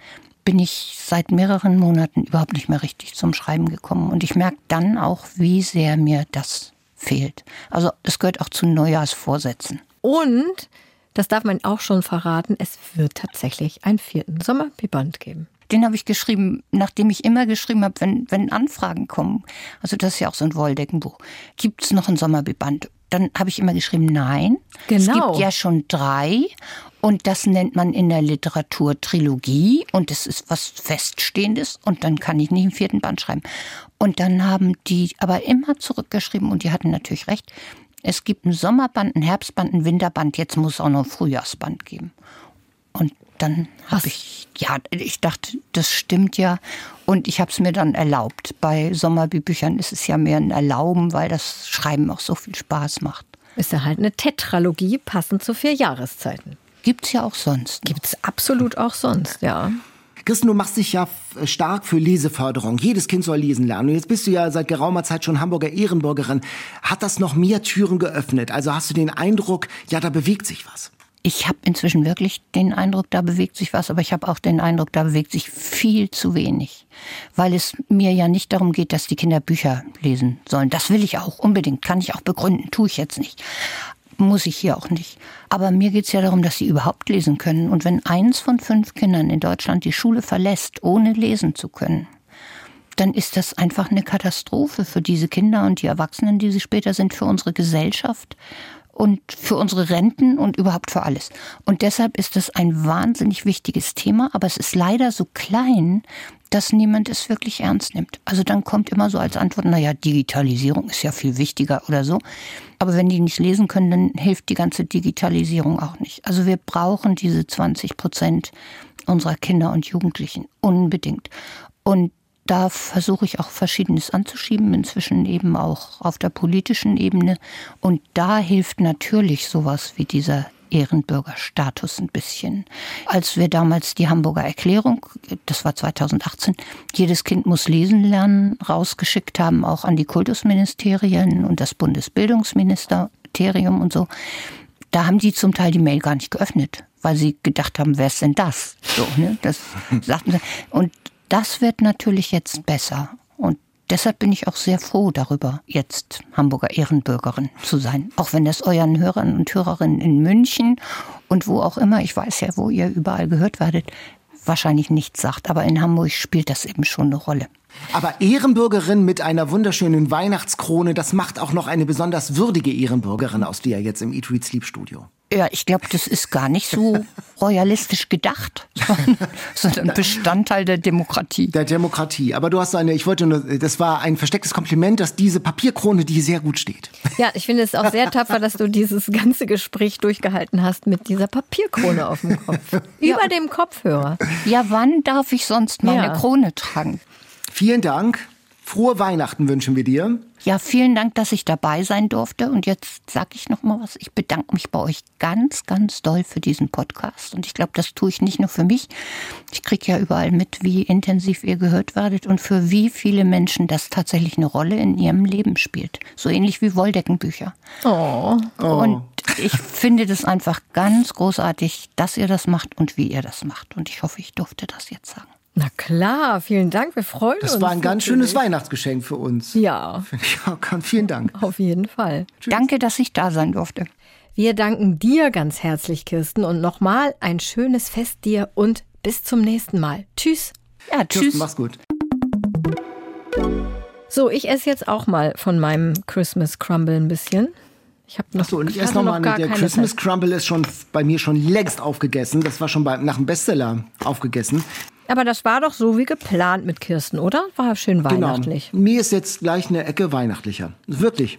bin ich seit mehreren Monaten überhaupt nicht mehr richtig zum Schreiben gekommen. Und ich merke dann auch, wie sehr mir das fehlt. Also es gehört auch zu Neujahrsvorsätzen. Und, das darf man auch schon verraten, es wird tatsächlich einen vierten Sommerbiband geben. Den habe ich geschrieben, nachdem ich immer geschrieben habe, wenn, wenn Anfragen kommen. Also das ist ja auch so ein Wolldeckenbuch. Gibt es noch ein Sommerbiband? Dann habe ich immer geschrieben, nein. Genau. Es gibt genau. ja schon drei. Und das nennt man in der Literatur Trilogie. Und das ist was Feststehendes. Und dann kann ich nicht einen vierten Band schreiben. Und dann haben die aber immer zurückgeschrieben. Und die hatten natürlich recht. Es gibt ein Sommerband, ein Herbstband, ein Winterband, jetzt muss es auch noch ein Frühjahrsband geben. Und dann habe ich, ja, ich dachte, das stimmt ja. Und ich habe es mir dann erlaubt. Bei Sommerbüchern ist es ja mehr ein Erlauben, weil das Schreiben auch so viel Spaß macht. Ist ja halt eine Tetralogie passend zu vier Jahreszeiten. Gibt es ja auch sonst. Gibt es absolut auch sonst, ja. Kirsten, du machst dich ja stark für Leseförderung. Jedes Kind soll lesen lernen. Und jetzt bist du ja seit geraumer Zeit schon Hamburger Ehrenbürgerin. Hat das noch mehr Türen geöffnet? Also hast du den Eindruck, ja, da bewegt sich was? Ich habe inzwischen wirklich den Eindruck, da bewegt sich was, aber ich habe auch den Eindruck, da bewegt sich viel zu wenig. Weil es mir ja nicht darum geht, dass die Kinder Bücher lesen sollen. Das will ich auch unbedingt, kann ich auch begründen, tue ich jetzt nicht muss ich hier auch nicht. Aber mir geht es ja darum, dass sie überhaupt lesen können. Und wenn eins von fünf Kindern in Deutschland die Schule verlässt, ohne lesen zu können, dann ist das einfach eine Katastrophe für diese Kinder und die Erwachsenen, die sie später sind, für unsere Gesellschaft und für unsere Renten und überhaupt für alles. Und deshalb ist das ein wahnsinnig wichtiges Thema, aber es ist leider so klein, dass niemand es wirklich ernst nimmt. Also dann kommt immer so als Antwort, naja, Digitalisierung ist ja viel wichtiger oder so. Aber wenn die nicht lesen können, dann hilft die ganze Digitalisierung auch nicht. Also wir brauchen diese 20 Prozent unserer Kinder und Jugendlichen unbedingt. Und da versuche ich auch Verschiedenes anzuschieben, inzwischen eben auch auf der politischen Ebene. Und da hilft natürlich sowas wie dieser Ehrenbürgerstatus ein bisschen. Als wir damals die Hamburger Erklärung, das war 2018, jedes Kind muss lesen lernen, rausgeschickt haben, auch an die Kultusministerien und das Bundesbildungsministerium und so, da haben die zum Teil die Mail gar nicht geöffnet, weil sie gedacht haben, wer ist denn das? So, ne? Das sagten sie. Und das wird natürlich jetzt besser. Und deshalb bin ich auch sehr froh darüber, jetzt Hamburger Ehrenbürgerin zu sein. Auch wenn das euren Hörern und Hörerinnen in München und wo auch immer, ich weiß ja, wo ihr überall gehört werdet, wahrscheinlich nichts sagt. Aber in Hamburg spielt das eben schon eine Rolle. Aber Ehrenbürgerin mit einer wunderschönen Weihnachtskrone, das macht auch noch eine besonders würdige Ehrenbürgerin aus dir jetzt im Eat, Read, Sleep Studio. Ja, ich glaube, das ist gar nicht so royalistisch gedacht, sondern Bestandteil der Demokratie. Der Demokratie. Aber du hast eine, ich wollte nur, das war ein verstecktes Kompliment, dass diese Papierkrone, die sehr gut steht. Ja, ich finde es auch sehr tapfer, dass du dieses ganze Gespräch durchgehalten hast mit dieser Papierkrone auf dem Kopf. Ja. Über dem Kopfhörer. Ja, wann darf ich sonst meine ja. Krone tragen? Vielen Dank. Frohe Weihnachten wünschen wir dir. Ja, vielen Dank, dass ich dabei sein durfte. Und jetzt sage ich noch mal was. Ich bedanke mich bei euch ganz, ganz doll für diesen Podcast. Und ich glaube, das tue ich nicht nur für mich. Ich kriege ja überall mit, wie intensiv ihr gehört werdet und für wie viele Menschen das tatsächlich eine Rolle in ihrem Leben spielt. So ähnlich wie Wolldeckenbücher. Oh. oh. Und ich finde das einfach ganz großartig, dass ihr das macht und wie ihr das macht. Und ich hoffe, ich durfte das jetzt sagen. Na klar, vielen Dank. Wir freuen Das uns. war ein ganz schönes Weihnachtsgeschenk für uns. Ja, Finde ich auch ganz vielen Dank. auf jeden Fall. Danke, dass ich da sein durfte. Wir danken dir ganz herzlich, Kirsten, und nochmal ein schönes Fest dir und bis zum nächsten Mal. Tschüss. Ja, Kirsten, tschüss. mach's gut. So, ich esse jetzt auch mal von meinem Christmas Crumble ein bisschen. Ich habe noch, Achso, und ich esse nochmal. gar Der keine Christmas Zeit. Crumble ist schon bei mir schon längst aufgegessen. Das war schon bei, nach dem Bestseller aufgegessen. Aber das war doch so wie geplant mit Kirsten, oder? War schön weihnachtlich. Genau. Mir ist jetzt gleich eine Ecke weihnachtlicher. Wirklich.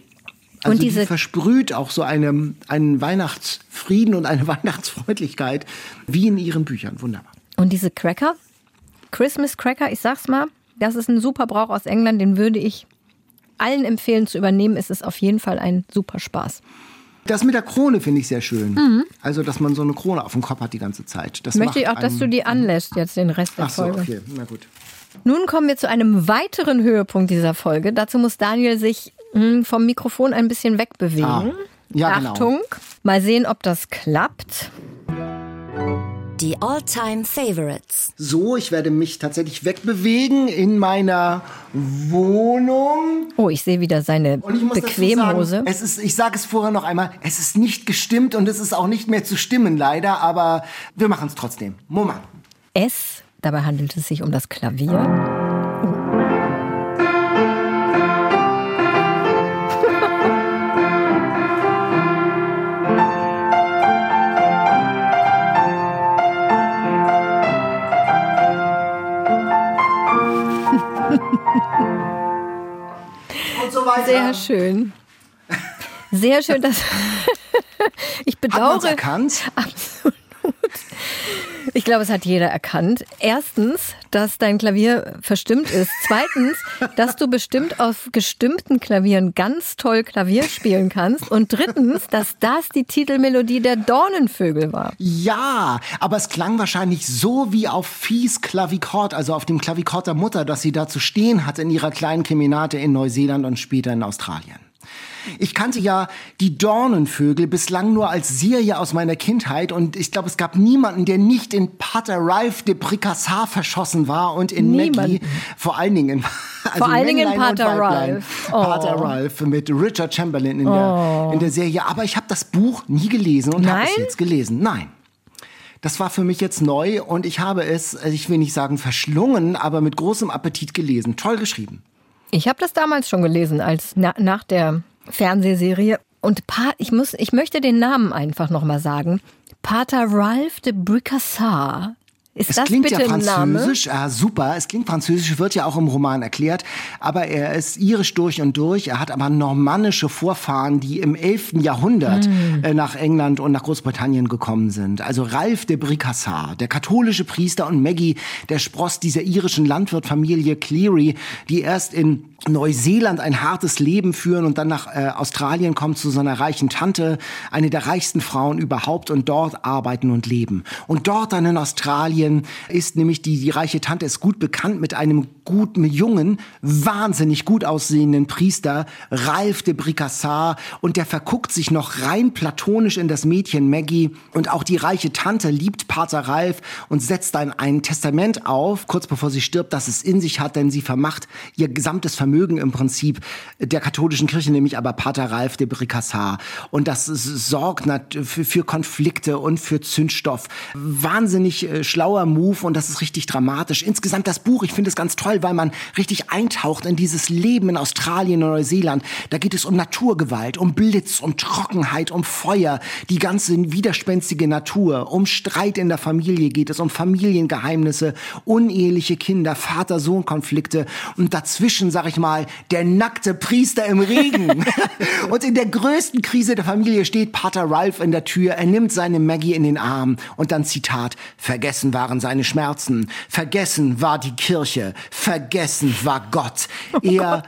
Also Und diese- die versprüht auch so eine, einen Weihnachtsfrieden und eine Weihnachtsfreundlichkeit wie in ihren Büchern. Wunderbar. Und diese Cracker, Christmas Cracker, ich sag's mal, das ist ein super Brauch aus England, den würde ich allen empfehlen zu übernehmen. Es ist auf jeden Fall ein super Spaß. Das mit der Krone finde ich sehr schön. Also, dass man so eine Krone auf dem Kopf hat die ganze Zeit. Das Mhm. Möchte ich auch, dass du die anlässt jetzt den Rest der Ach so, Folge. okay. Na gut. Nun kommen wir zu einem weiteren Höhepunkt dieser Folge. Dazu muss Daniel sich mh, vom Mikrofon ein bisschen wegbewegen. Ah, ja, genau. Achtung, mal sehen, ob das klappt. Die All-Time Favorites. So, ich werde mich tatsächlich wegbewegen in meiner Wohnung. Oh, ich sehe wieder seine Bequemhose. sagen, es ist, ich sage es vorher noch einmal, es ist nicht gestimmt und es ist auch nicht mehr zu stimmen, leider, aber wir machen es trotzdem. Moment. S, dabei handelt es sich um das Klavier. Weiter. Sehr schön. Sehr schön, dass ich Hat bedauere. erkannt? Absolut. Ich glaube, es hat jeder erkannt. Erstens, dass dein Klavier verstimmt ist. Zweitens, dass du bestimmt auf gestimmten Klavieren ganz toll Klavier spielen kannst. Und drittens, dass das die Titelmelodie der Dornenvögel war. Ja, aber es klang wahrscheinlich so wie auf Fies Klavikord, also auf dem Klavikord der Mutter, das sie da zu stehen hat in ihrer kleinen Kemenate in Neuseeland und später in Australien. Ich kannte ja die Dornenvögel bislang nur als Serie aus meiner Kindheit und ich glaube, es gab niemanden, der nicht in Pater Ralph de Bricassar verschossen war und in Maggie, Niemanden. vor allen Dingen, also allen Dingen Pater. Ralph. Oh. Pater Ralph mit Richard Chamberlain in, der, in der Serie. Aber ich habe das Buch nie gelesen und habe es jetzt gelesen. Nein. Das war für mich jetzt neu und ich habe es, also ich will nicht sagen verschlungen, aber mit großem Appetit gelesen. Toll geschrieben. Ich habe das damals schon gelesen, als na, nach der Fernsehserie. Und pa ich muss, ich möchte den Namen einfach nochmal sagen. Pater Ralph de Bricassar. Ist Es das klingt bitte ja französisch, ja, super. Es klingt französisch, wird ja auch im Roman erklärt. Aber er ist irisch durch und durch. Er hat aber normannische Vorfahren, die im 11. Jahrhundert äh, nach England und nach Großbritannien gekommen sind. Also Ralph de Bricassar, der katholische Priester und Maggie, der Spross dieser irischen Landwirtfamilie Cleary, die erst in Neuseeland ein hartes Leben führen und dann nach äh, Australien kommen zu seiner reichen Tante, eine der reichsten Frauen überhaupt und dort arbeiten und leben. Und dort dann in Australien ist nämlich die, die reiche Tante ist gut bekannt mit einem guten, jungen, wahnsinnig gut aussehenden Priester, Ralph de Bricassar, und der verguckt sich noch rein platonisch in das Mädchen Maggie und auch die reiche Tante liebt Pater Ralph und setzt dann ein Testament auf, kurz bevor sie stirbt, das es in sich hat, denn sie vermacht ihr gesamtes Vermögen im Prinzip der katholischen Kirche, nämlich aber Pater Ralph de Bricassar. Und das sorgt für, Konflikte und für Zündstoff. Wahnsinnig äh, schlauer Move und das ist richtig dramatisch. Insgesamt das Buch, ich finde es ganz toll, weil man richtig eintaucht in dieses Leben in Australien und Neuseeland. Da geht es um Naturgewalt, um Blitz, um Trockenheit, um Feuer, die ganze widerspenstige Natur, um Streit in der Familie geht es, um Familiengeheimnisse, uneheliche Kinder, Vater-Sohn-Konflikte und dazwischen, sag ich mal, der nackte Priester im Regen. und in der größten Krise der Familie steht Pater Ralph in der Tür, er nimmt seine Maggie in den Arm. Und dann Zitat, vergessen waren seine Schmerzen, vergessen war die Kirche, vergessen war Gott. Er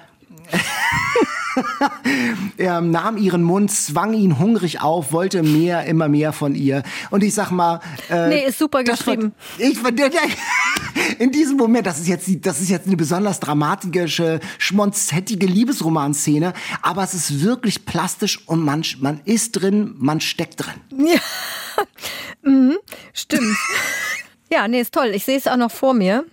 er nahm ihren Mund, zwang ihn hungrig auf, wollte mehr, immer mehr von ihr. Und ich sag mal, äh, Nee, ist super geschrieben. Wird, ich in diesem Moment, das ist jetzt, das ist jetzt eine besonders dramatische, schmonzettige Liebesromanszene, aber es ist wirklich plastisch und man, man ist drin, man steckt drin. Ja, mhm. stimmt. ja, nee, ist toll. Ich sehe es auch noch vor mir.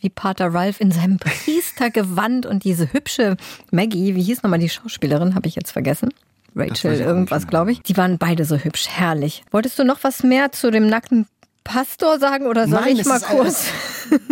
Wie Pater Ralph in seinem Priestergewand und diese hübsche Maggie, wie hieß nochmal die Schauspielerin, habe ich jetzt vergessen. Rachel irgendwas, glaube ich. Die waren beide so hübsch, herrlich. Wolltest du noch was mehr zu dem nackten Pastor sagen oder soll Nein, ich mal kurz?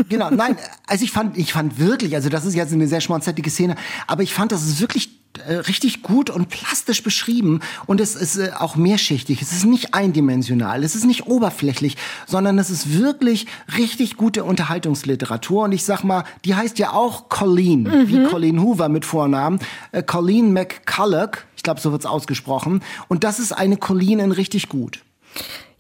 Genau, nein, also ich fand, ich fand wirklich, also das ist jetzt eine sehr schmonzettige Szene, aber ich fand, das ist wirklich äh, richtig gut und plastisch beschrieben. Und es ist äh, auch mehrschichtig. Es ist nicht eindimensional, es ist nicht oberflächlich, sondern es ist wirklich richtig gute Unterhaltungsliteratur. Und ich sag mal, die heißt ja auch Colleen, wie Colleen Hoover mit Vornamen, äh, Colleen McCulloch, ich glaube, so wird's ausgesprochen. Und das ist eine Colleen in richtig gut.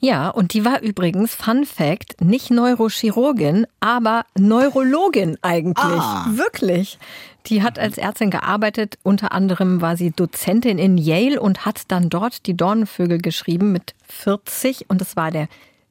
Ja, und die war übrigens, Fun Fact, nicht Neurochirurgin, aber Neurologin eigentlich. Ah. Wirklich. Die hat als Ärztin gearbeitet. Unter anderem war sie Dozentin in Yale und hat dann dort die Dornenvögel geschrieben mit 40. Und es war der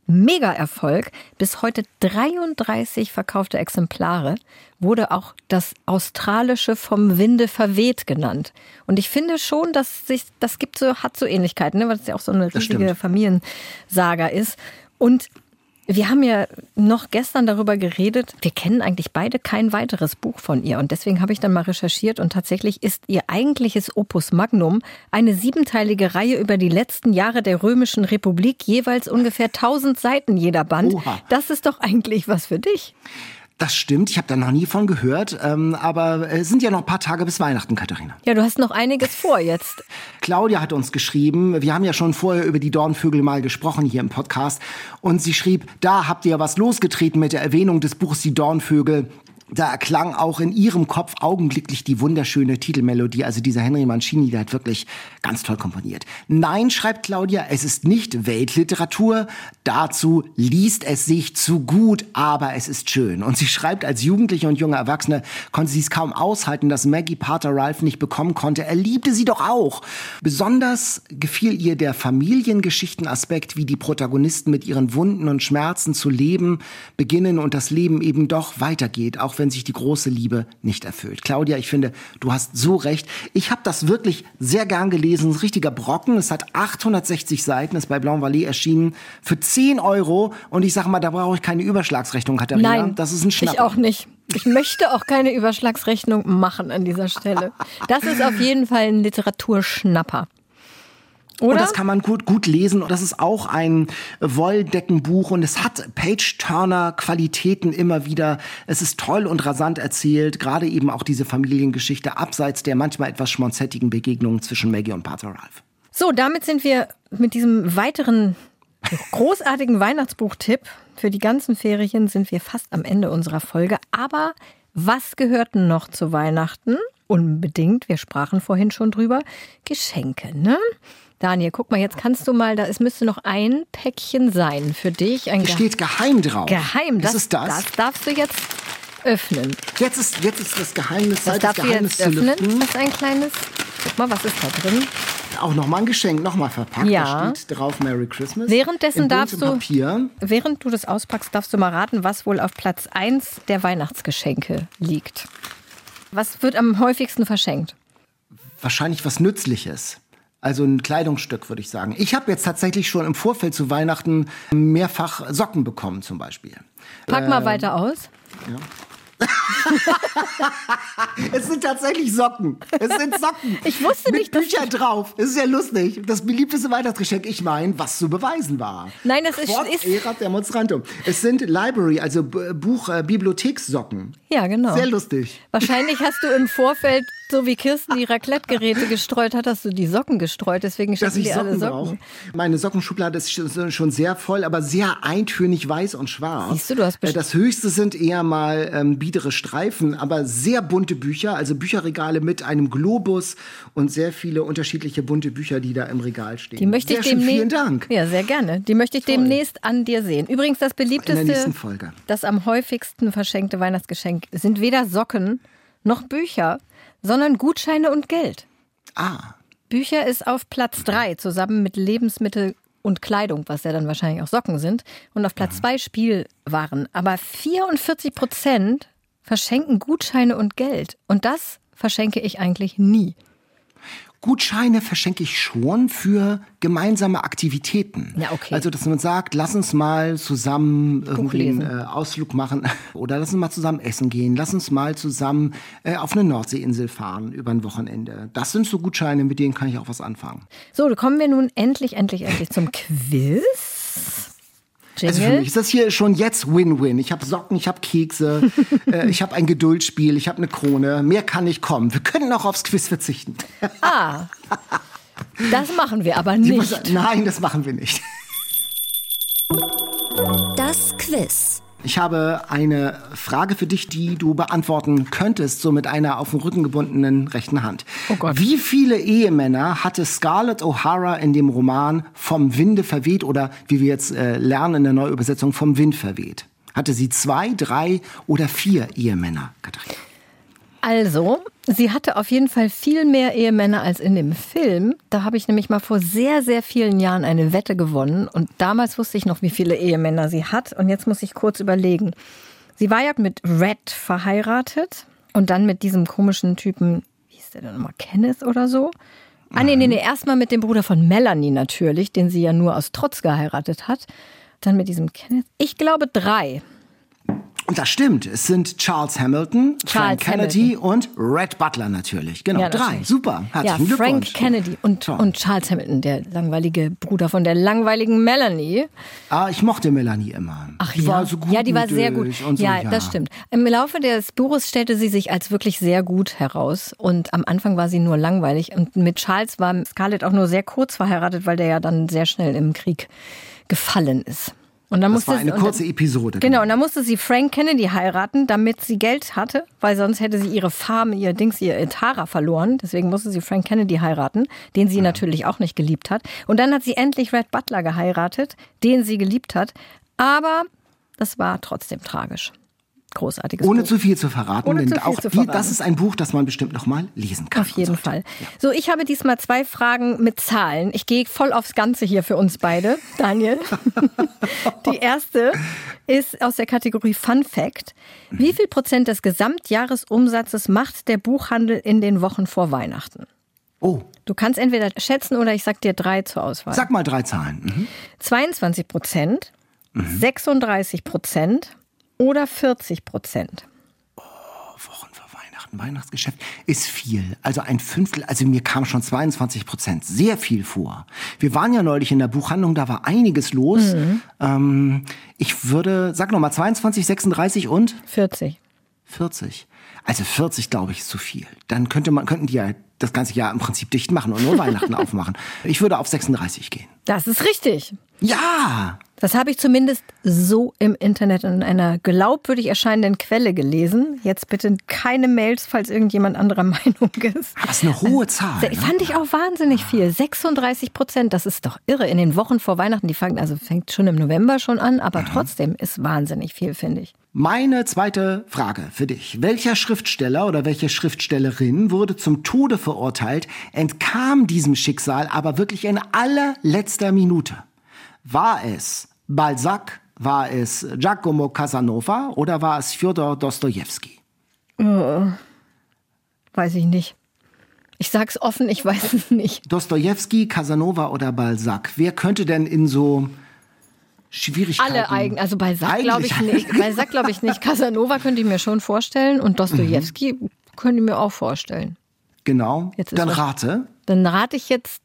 Mega-Erfolg. Bis heute 33 verkaufte Exemplare. Wurde auch das Australische vom Winde verweht genannt. Und ich finde schon, dass sich, das gibt so, hat so Ähnlichkeiten, ne? weil es ja auch so eine Das riesige stimmt. Familiensaga ist. Und wir haben ja noch gestern darüber geredet, wir kennen eigentlich beide kein weiteres Buch von ihr. Und deswegen habe ich dann mal recherchiert und tatsächlich ist ihr eigentliches Opus Magnum eine siebenteilige Reihe über die letzten Jahre der Römischen Republik, jeweils ungefähr 1000 Seiten jeder Band. Oha. Das ist doch eigentlich was für dich. Das stimmt, ich habe da noch nie von gehört, ähm, aber es sind ja noch ein paar Tage bis Weihnachten, Katharina. Ja, du hast noch einiges vor jetzt. Claudia hat uns geschrieben, wir haben ja schon vorher über die Dornvögel mal gesprochen hier im Podcast und sie schrieb, da habt ihr was losgetreten mit der Erwähnung des Buchs Die Dornvögel. Da erklang auch in ihrem Kopf augenblicklich die wunderschöne Titelmelodie. Also dieser Henry Mancini, der hat wirklich ganz toll komponiert. Nein, schreibt Claudia, es ist nicht Weltliteratur. Dazu liest es sich zu gut, aber es ist schön. Und sie schreibt, als Jugendliche und junge Erwachsene konnte sie es kaum aushalten, dass Maggie Pater Ralph nicht bekommen konnte. Er liebte sie doch auch. Besonders gefiel ihr der Familiengeschichtenaspekt, wie die Protagonisten mit ihren Wunden und Schmerzen zu leben beginnen und das Leben eben doch weitergeht, auch wenn sich die große Liebe nicht erfüllt. Claudia, ich finde, du hast so recht. Ich habe das wirklich sehr gern gelesen. Ein richtiger Brocken. Es hat 860 Seiten, ist bei Blanc Vallée erschienen für 10 Euro. Und ich sage mal, da brauche ich keine Überschlagsrechnung, Katharina. Nein, das ist ein Schnapper. Ich auch nicht. Ich möchte auch keine Überschlagsrechnung machen an dieser Stelle. Das ist auf jeden Fall ein Literaturschnapper. Oder? Und das kann man gut, gut lesen. Und das ist auch ein Wolldeckenbuch und es hat Page-Turner-Qualitäten immer wieder. Es ist toll und rasant erzählt. Gerade eben auch diese Familiengeschichte abseits der manchmal etwas schmonzettigen Begegnungen zwischen Maggie und Pater Ralph. So, damit sind wir mit diesem weiteren großartigen Weihnachtsbuchtipp für die ganzen Ferien sind wir fast am Ende unserer Folge. Aber was gehört noch zu Weihnachten? Unbedingt, wir sprachen vorhin schon drüber, Geschenke, ne? Daniel, guck mal, jetzt kannst du mal, da es müsste noch ein Päckchen sein für dich. Ein Ge steht geheim drauf. Geheim, Was das, ist das? das darfst du jetzt öffnen. Jetzt ist, jetzt ist das Geheimnis, Das das darfst du Geheimnis jetzt zu öffnen. Das ist ein kleines. Guck mal, was ist da drin? Auch nochmal ein Geschenk, nochmal verpackt. Ja. Da steht drauf Merry Christmas. Währenddessen darfst du, Papier. während du das auspackst, darfst du mal raten, was wohl auf Platz 1 der Weihnachtsgeschenke liegt. Was wird am häufigsten verschenkt? Wahrscheinlich was Nützliches. Also ein Kleidungsstück, würde ich sagen. Ich habe jetzt tatsächlich schon im Vorfeld zu Weihnachten mehrfach Socken bekommen, zum Beispiel. Pack mal weiter aus. Es sind tatsächlich Socken. Es sind Socken. Ich wusste Mit nicht, dass Büchern drauf. Es ist ja lustig. Das beliebteste Weihnachtsgeschenk. Ich meine, was zu beweisen war. Nein, es ist- Quod ist- erat demonstrantum. Es sind Library, also Buch, äh, Bibliothekssocken. Ja, genau. Sehr lustig. Wahrscheinlich hast du im Vorfeld, so wie Kirsten die Raclette-Geräte gestreut hat, hast du die Socken gestreut. Deswegen ich die alle Socken Socken. brauche. Meine Sockenschublade ist schon sehr voll, aber sehr eintönig weiß und schwarz. Siehst du, du hast Äh, Das höchste sind eher mal ähm, biedere Streifen, aber sehr bunte Bücher, also Bücherregale mit einem Globus und sehr viele unterschiedliche bunte Bücher, die da im Regal stehen. Die möchte sehr ich schön, demnächst. Vielen Dank. Ja, sehr gerne. Die möchte ich demnächst an dir sehen. Übrigens, das beliebteste, das am häufigsten verschenkte Weihnachtsgeschenk sind weder Socken noch Bücher, sondern Gutscheine und Geld. Ah, Bücher ist auf Platz drei zusammen mit Lebensmittel und Kleidung, was ja dann wahrscheinlich auch Socken sind. Und auf Platz zwei Spielwaren. Aber 44 Prozent verschenken Gutscheine und Geld. Und das verschenke ich eigentlich nie. Gutscheine verschenke ich schon für gemeinsame Aktivitäten. Ja, okay. Also, dass man sagt, lass uns mal zusammen irgendwie einen äh, Ausflug machen oder lass uns mal zusammen essen gehen, lass uns mal zusammen äh, auf eine Nordseeinsel fahren über ein Wochenende. Das sind so Gutscheine, mit denen kann ich auch was anfangen. So, kommen wir nun endlich, endlich, endlich zum Quiz. Also für Jingle. mich ist das hier schon jetzt Win-Win. Ich habe Socken, ich habe Kekse, äh, ich habe ein Geduldsspiel, ich habe eine Krone. Mehr kann nicht kommen. Wir können auch aufs Quiz verzichten. ah, das machen wir aber Sie muss- nicht. Nein, das machen wir nicht. Das Quiz. Ich habe eine Frage für dich, die du beantworten könntest, so mit einer auf den Rücken gebundenen rechten Hand. Oh Gott. Wie viele Ehemänner hatte Scarlett O'Hara in dem Roman Vom Winde verweht oder wie wir jetzt äh, lernen in der Neuübersetzung Vom Wind verweht? Hatte sie zwei, drei oder vier Ehemänner, Katharina? Also, sie hatte auf jeden Fall viel mehr Ehemänner als in dem Film. Da habe ich nämlich mal vor sehr, sehr vielen Jahren eine Wette gewonnen. Und damals wusste ich noch, wie viele Ehemänner sie hat. Und jetzt muss ich kurz überlegen. Sie war ja mit Red verheiratet und dann mit diesem komischen Typen, wie hieß der denn nochmal, Kenneth oder so? Ah, nee, nee, nee, erstmal mit dem Bruder von Melanie natürlich, den sie ja nur aus Trotz geheiratet hat. Dann mit diesem Kenneth. Ich glaube drei. Und das stimmt. Es sind Charles Hamilton, Frank Charles Kennedy und Red Butler natürlich. Genau, Ja, drei. Super. Ja, Herzlichen Frank Glückwunsch. Kennedy und, Toll. und Charles Hamilton, der langweilige Bruder von der langweiligen Melanie. Ah, ich mochte Melanie immer. Ach die ja. war so gut. ja, die war sehr gut. Und so, ja, das stimmt. Im Laufe des Buches stellte sie sich als wirklich sehr gut heraus. Und am Anfang war sie nur langweilig. Und mit Charles war Scarlett auch nur sehr kurz verheiratet, weil der ja dann sehr schnell im Krieg gefallen ist. Und dann Das musste war eine kurze dann, Episode. Genau, und dann musste sie Frank Kennedy heiraten, damit sie Geld hatte, weil sonst hätte sie ihre Farm, ihr Dings, ihr Tara verloren. Deswegen musste sie Frank Kennedy heiraten, den sie natürlich auch nicht geliebt hat. Und dann hat sie endlich Red Butler geheiratet, den sie geliebt hat. Aber das war trotzdem tragisch. Großartiges Ohne Buch. zu viel zu verraten, Ohne denn auch die, das ist ein Buch, das man bestimmt noch mal lesen kann. Auf jeden sollte. Fall. So, ich habe diesmal zwei Fragen mit Zahlen. Ich gehe voll aufs Ganze hier für uns beide, Daniel. Die erste ist aus der Kategorie Fun Fact. Wie viel Prozent des Gesamtjahresumsatzes macht der Buchhandel in den Wochen vor Weihnachten? Oh, Du kannst entweder schätzen oder ich sag dir drei zur Auswahl. sag mal drei Zahlen. Mhm. 22 Prozent, 36 Prozent oder 40 Prozent. Wochen vor Weihnachten, Weihnachtsgeschäft ist viel. Also ein Fünftel, also mir kam schon 22 Prozent, sehr viel vor. Wir waren ja neulich in der Buchhandlung, da war einiges los. Mhm. Ähm, ich würde, sag noch mal 22, 36 und 40. 40. Also 40, glaube ich, ist zu viel. Dann könnte man, könnten die ja das ganze Jahr im Prinzip dicht machen und nur Weihnachten aufmachen. Ich würde auf 36 gehen. Das ist richtig. Ja! Das habe ich zumindest so im Internet in einer glaubwürdig erscheinenden Quelle gelesen. Jetzt bitte keine Mails, falls irgendjemand anderer Meinung ist. Das ist eine hohe Zahl. Se- Ne? Fand ich auch wahnsinnig viel. 36 Prozent, das ist doch irre. In den Wochen vor Weihnachten, die fangen, also fängt schon im November schon an, aber trotzdem ist wahnsinnig viel, finde ich. Meine zweite Frage für dich. Welcher Schriftsteller oder welche Schriftstellerin wurde zum Tode verurteilt, entkam diesem Schicksal aber wirklich in allerletzter Minute? War es Balzac, war es Giacomo Casanova oder war es Fjodor Dostojewski? Weiß ich nicht. Ich sag's offen, ich weiß es nicht. Dostojewski, Casanova oder Balzac? Wer könnte denn in so Schwierigkeiten... Alle eigen, also Balzac glaube ich nicht. Balzac glaube ich nicht. Casanova könnte ich mir schon vorstellen und Dostoevsky könnte ich mir auch vorstellen. Genau. Jetzt Dann rate. Dann rate ich jetzt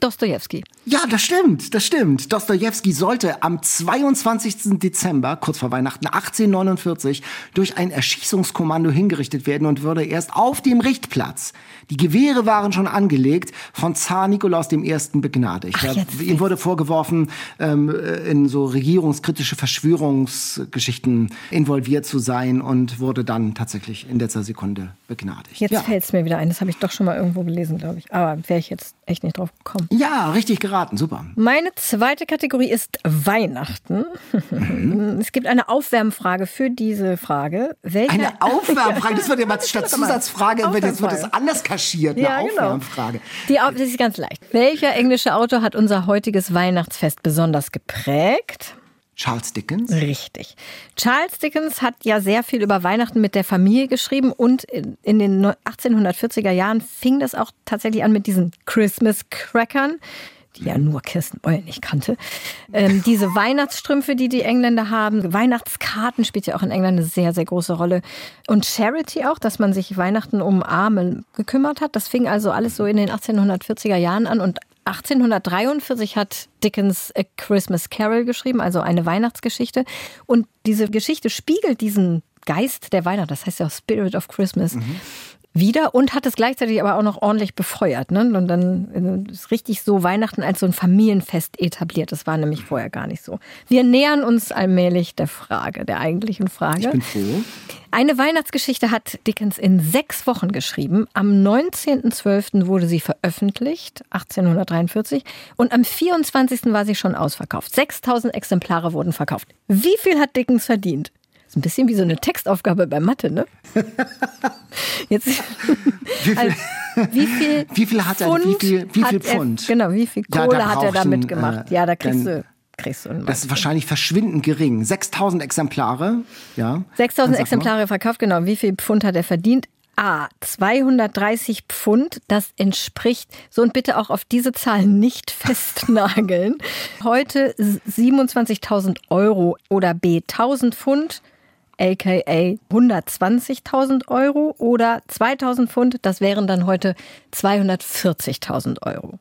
Dostoevsky. Ja, das stimmt, das stimmt. Dostojewski sollte am 22. Dezember, kurz vor Weihnachten 1849, durch ein Erschießungskommando hingerichtet werden und würde erst auf dem Richtplatz, die Gewehre waren schon angelegt, von Zar Nikolaus I. begnadigt. Ach, jetzt Ihm wurde vorgeworfen, ähm, äh, in so regierungskritische Verschwörungsgeschichten involviert zu sein und wurde dann tatsächlich in letzter Sekunde begnadigt. Jetzt ja. fällt's mir wieder ein. Das habe ich doch schon mal irgendwo gelesen, glaube ich. Aber wäre ich jetzt echt nicht drauf gekommen. ja, richtig geraten, super. Meine zweite Kategorie ist Weihnachten. Es gibt eine Aufwärmfrage für diese Frage. Welcher Eine Aufwärmfrage, das wird ja mal statt Zusatzfrage, wird jetzt wird das anders kaschiert, eine Ja, genau. Aufwärmfrage. Die, Au- das ist ganz leicht. Welcher englische Autor hat unser heutiges Weihnachtsfest besonders geprägt? Charles Dickens? Richtig. Charles Dickens hat ja sehr viel über Weihnachten mit der Familie geschrieben und in den 1840er Jahren fing das auch tatsächlich an mit diesen Christmas Crackern die ja nur Kirsten Boyle nicht kannte. Ähm, diese Weihnachtsstrümpfe, die die Engländer haben, Weihnachtskarten spielt ja auch in England eine sehr, sehr große Rolle. Und Charity auch, dass man sich Weihnachten um Arme gekümmert hat. Das fing also alles so in den 1840er Jahren an und 1843 hat Dickens A Christmas Carol geschrieben, also eine Weihnachtsgeschichte. Und diese Geschichte spiegelt diesen Geist der Weihnacht, das heißt ja auch Spirit of Christmas, mhm wieder und hat es gleichzeitig aber auch noch ordentlich befeuert. Ne? Und dann ist richtig so Weihnachten als so ein Familienfest etabliert. Das war nämlich vorher gar nicht so. Wir nähern uns allmählich der Frage, der eigentlichen Frage. Ich bin froh. Eine Weihnachtsgeschichte hat Dickens in sechs Wochen geschrieben. Am 19.12. wurde sie veröffentlicht, 1843. Und am 24. war sie schon ausverkauft. 6000 Exemplare wurden verkauft. Wie viel hat Dickens verdient? Ein bisschen wie so eine Textaufgabe bei Mathe, ne? Jetzt, wie, viel, also, wie viel, wie viel hat er, wie viel, wie viel Pfund? Er, genau, wie viel Kohle ja, hat er damit gemacht? Äh, ja, da kriegst du kriegst du Das ist wahrscheinlich verschwindend gering. 6000 Exemplare, ja. 6000 Exemplare verkauft, genau. Wie viel Pfund hat er verdient? A, 230 Pfund, das entspricht, so und bitte auch auf diese Zahlen nicht festnageln, heute 27.000 Euro oder B, 1000 Pfund, aka 120.000 Euro oder 2000 Pfund, das wären dann heute 240.000 Euro.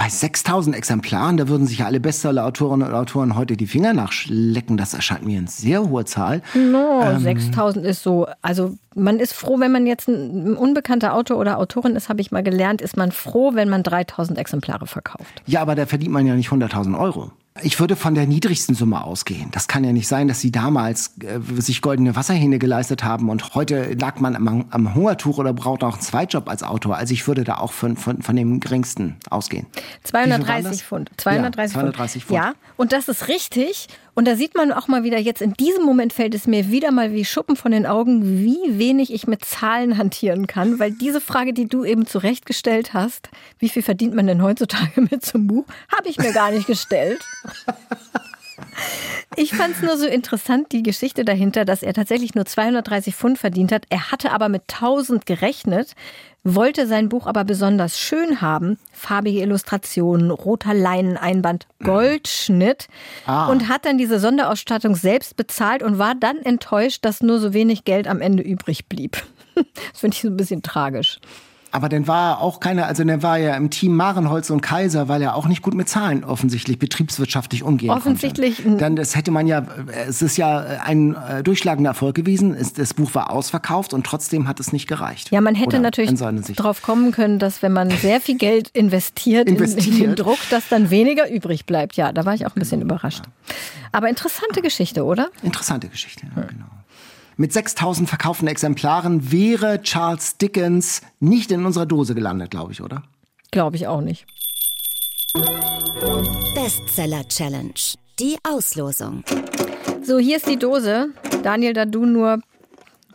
Bei 6000 Exemplaren, da würden sich ja alle Bestseller-Autorinnen und Autoren heute die Finger nachschlecken. Das erscheint mir eine sehr hohe Zahl. No, ähm, 6000 ist so, also man ist froh, wenn man jetzt ein unbekannter Autor oder Autorin ist, habe ich mal gelernt, ist man froh, wenn man 3000 Exemplare verkauft. Ja, aber da verdient man ja nicht 100.000 Euro. Ich würde von der niedrigsten Summe ausgehen. Das kann ja nicht sein, dass sie damals äh, sich goldene Wasserhähne geleistet haben und heute lag man am, am Hungertuch oder braucht auch einen Zweitjob als Autor. Also ich würde da auch von, von, von dem geringsten ausgehen. 230 Pfund. 230, ja, 230 Pfund. Ja, und das ist richtig. Und da sieht man auch mal wieder, jetzt in diesem Moment fällt es mir wieder mal wie Schuppen von den Augen, wie wenig ich mit Zahlen hantieren kann, weil diese Frage, die du eben zurechtgestellt hast, wie viel verdient man denn heutzutage mit einem Buch, habe ich mir gar nicht gestellt. Ich fand es nur so interessant, die Geschichte dahinter, dass er tatsächlich nur 230 Pfund verdient hat. Er hatte aber mit 1000 gerechnet, wollte sein Buch aber besonders schön haben. Farbige Illustrationen, roter Leineneinband, Goldschnitt. Ah. Und hat dann diese Sonderausstattung selbst bezahlt und war dann enttäuscht, dass nur so wenig Geld am Ende übrig blieb. Das finde ich so ein bisschen tragisch. Aber dann war er auch keine, also dann war er im Team Marenholz und Kaiser, weil er auch nicht gut mit Zahlen offensichtlich betriebswirtschaftlich umgehen offensichtlich konnte. Offensichtlich. Dann, das hätte man ja, es ist ja ein äh, durchschlagender Erfolg gewesen. Das Buch war ausverkauft und trotzdem hat es nicht gereicht. Ja, man hätte Oder natürlich darauf kommen können, dass wenn man sehr viel Geld investiert, investiert. In, in, den Druck, dass dann weniger übrig bleibt. Ja, da war ich auch ein bisschen überrascht. Aber interessante Geschichte, oder? Interessante Geschichte, ja, genau. Mit 6000 verkauften Exemplaren wäre Charles Dickens nicht in unserer Dose gelandet, glaube ich, oder? Glaube ich auch nicht. Bestseller Challenge. Die Auslosung. So, hier ist die Dose. Daniel, da du nur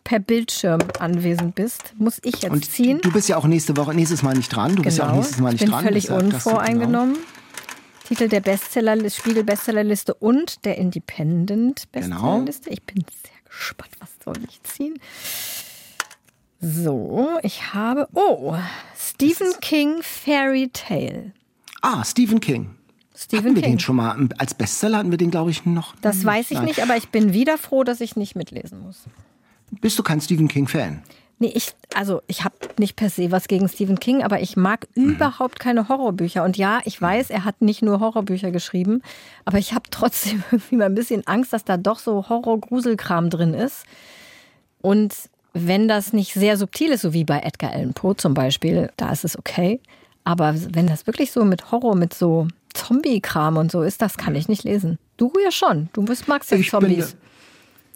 per Bildschirm anwesend bist, muss ich jetzt Und ziehen. Du bist ja auch nächste Woche, nächstes Mal nicht dran. Du genau. bist ja auch genau. nächstes Mal nicht ich bin dran. völlig unvoreingenommen. Genau. Titel der Bestseller, Spiegel Bestsellerliste und der Independent genau. Bestsellerliste. Genau. Ich bin sehr gespannt, was soll ich ziehen. So, ich habe. Oh, Stephen King Fairy Tale. Ah, Stephen King. Stephen hatten wir King. den schon mal als Bestseller? Hatten wir den, glaube ich, noch? Das weiß ich nicht, aber ich bin wieder froh, dass ich nicht mitlesen muss. Bist du kein Stephen King-Fan? Nee, ich, also ich habe nicht per se was gegen Stephen King, aber ich mag mhm. überhaupt keine Horrorbücher. Und ja, ich weiß, er hat nicht nur Horrorbücher geschrieben, aber ich habe trotzdem irgendwie mal ein bisschen Angst, dass da doch so Horror-Gruselkram drin ist. Und wenn das nicht sehr subtil ist, so wie bei Edgar Allan Poe zum Beispiel, da ist es okay. Aber wenn das wirklich so mit Horror, mit so Zombie-Kram und so ist, das kann ich nicht lesen. Du ja schon. Du bist, magst ja Zombies. Bin,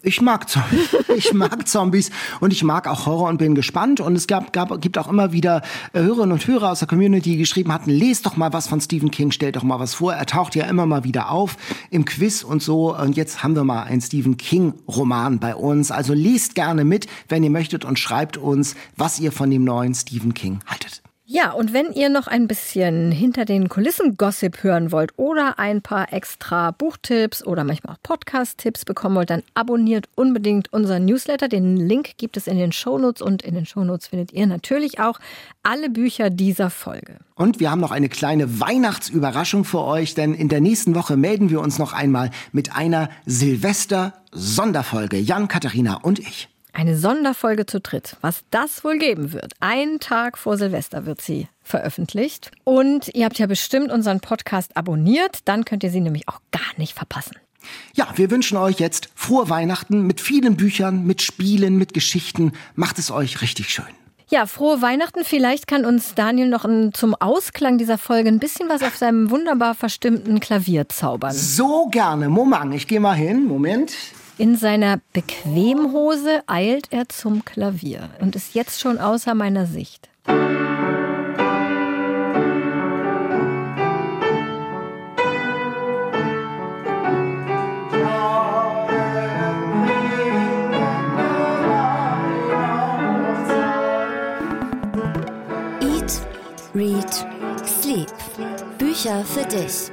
ich mag Zombies. Ich mag Zombies und ich mag auch Horror und bin gespannt. Und es gab, gab, gibt auch immer wieder äh, Hörerinnen und Hörer aus der Community, die geschrieben hatten, lest doch mal was von Stephen King, stellt doch mal was vor. Er taucht ja immer mal wieder auf im Quiz und so. Und jetzt haben wir mal einen Stephen King Roman bei uns. Also lest gerne mit, wenn ihr möchtet und schreibt uns, was ihr von dem neuen Stephen King haltet. Ja, und wenn ihr noch ein bisschen hinter den Kulissen Gossip hören wollt oder ein paar extra Buchtipps oder manchmal auch Podcast-Tipps bekommen wollt, dann abonniert unbedingt unseren Newsletter. Den Link gibt es in den Shownotes und in den Shownotes findet ihr natürlich auch alle Bücher dieser Folge. Und wir haben noch eine kleine Weihnachtsüberraschung für euch, denn in der nächsten Woche melden wir uns noch einmal mit einer Silvester-Sonderfolge. Jan, Katharina und ich. Eine Sonderfolge zu dritt. Was das wohl geben wird. Einen Tag vor Silvester wird sie veröffentlicht. Und ihr habt ja bestimmt unseren Podcast abonniert. Dann könnt ihr sie nämlich auch gar nicht verpassen. Ja, wir wünschen euch jetzt frohe Weihnachten mit vielen Büchern, mit Spielen, mit Geschichten. Macht es euch richtig schön. Ja, frohe Weihnachten. Vielleicht kann uns Daniel noch zum Ausklang dieser Folge ein bisschen was auf seinem wunderbar verstimmten Klavier zaubern. So gerne. Moment, ich gehe mal hin. Moment. In seiner Bequemhose eilt er zum Klavier und ist jetzt schon außer meiner Sicht. Eat, Read, Sleep. Bücher für dich.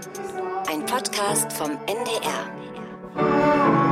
Ein Podcast vom NDR.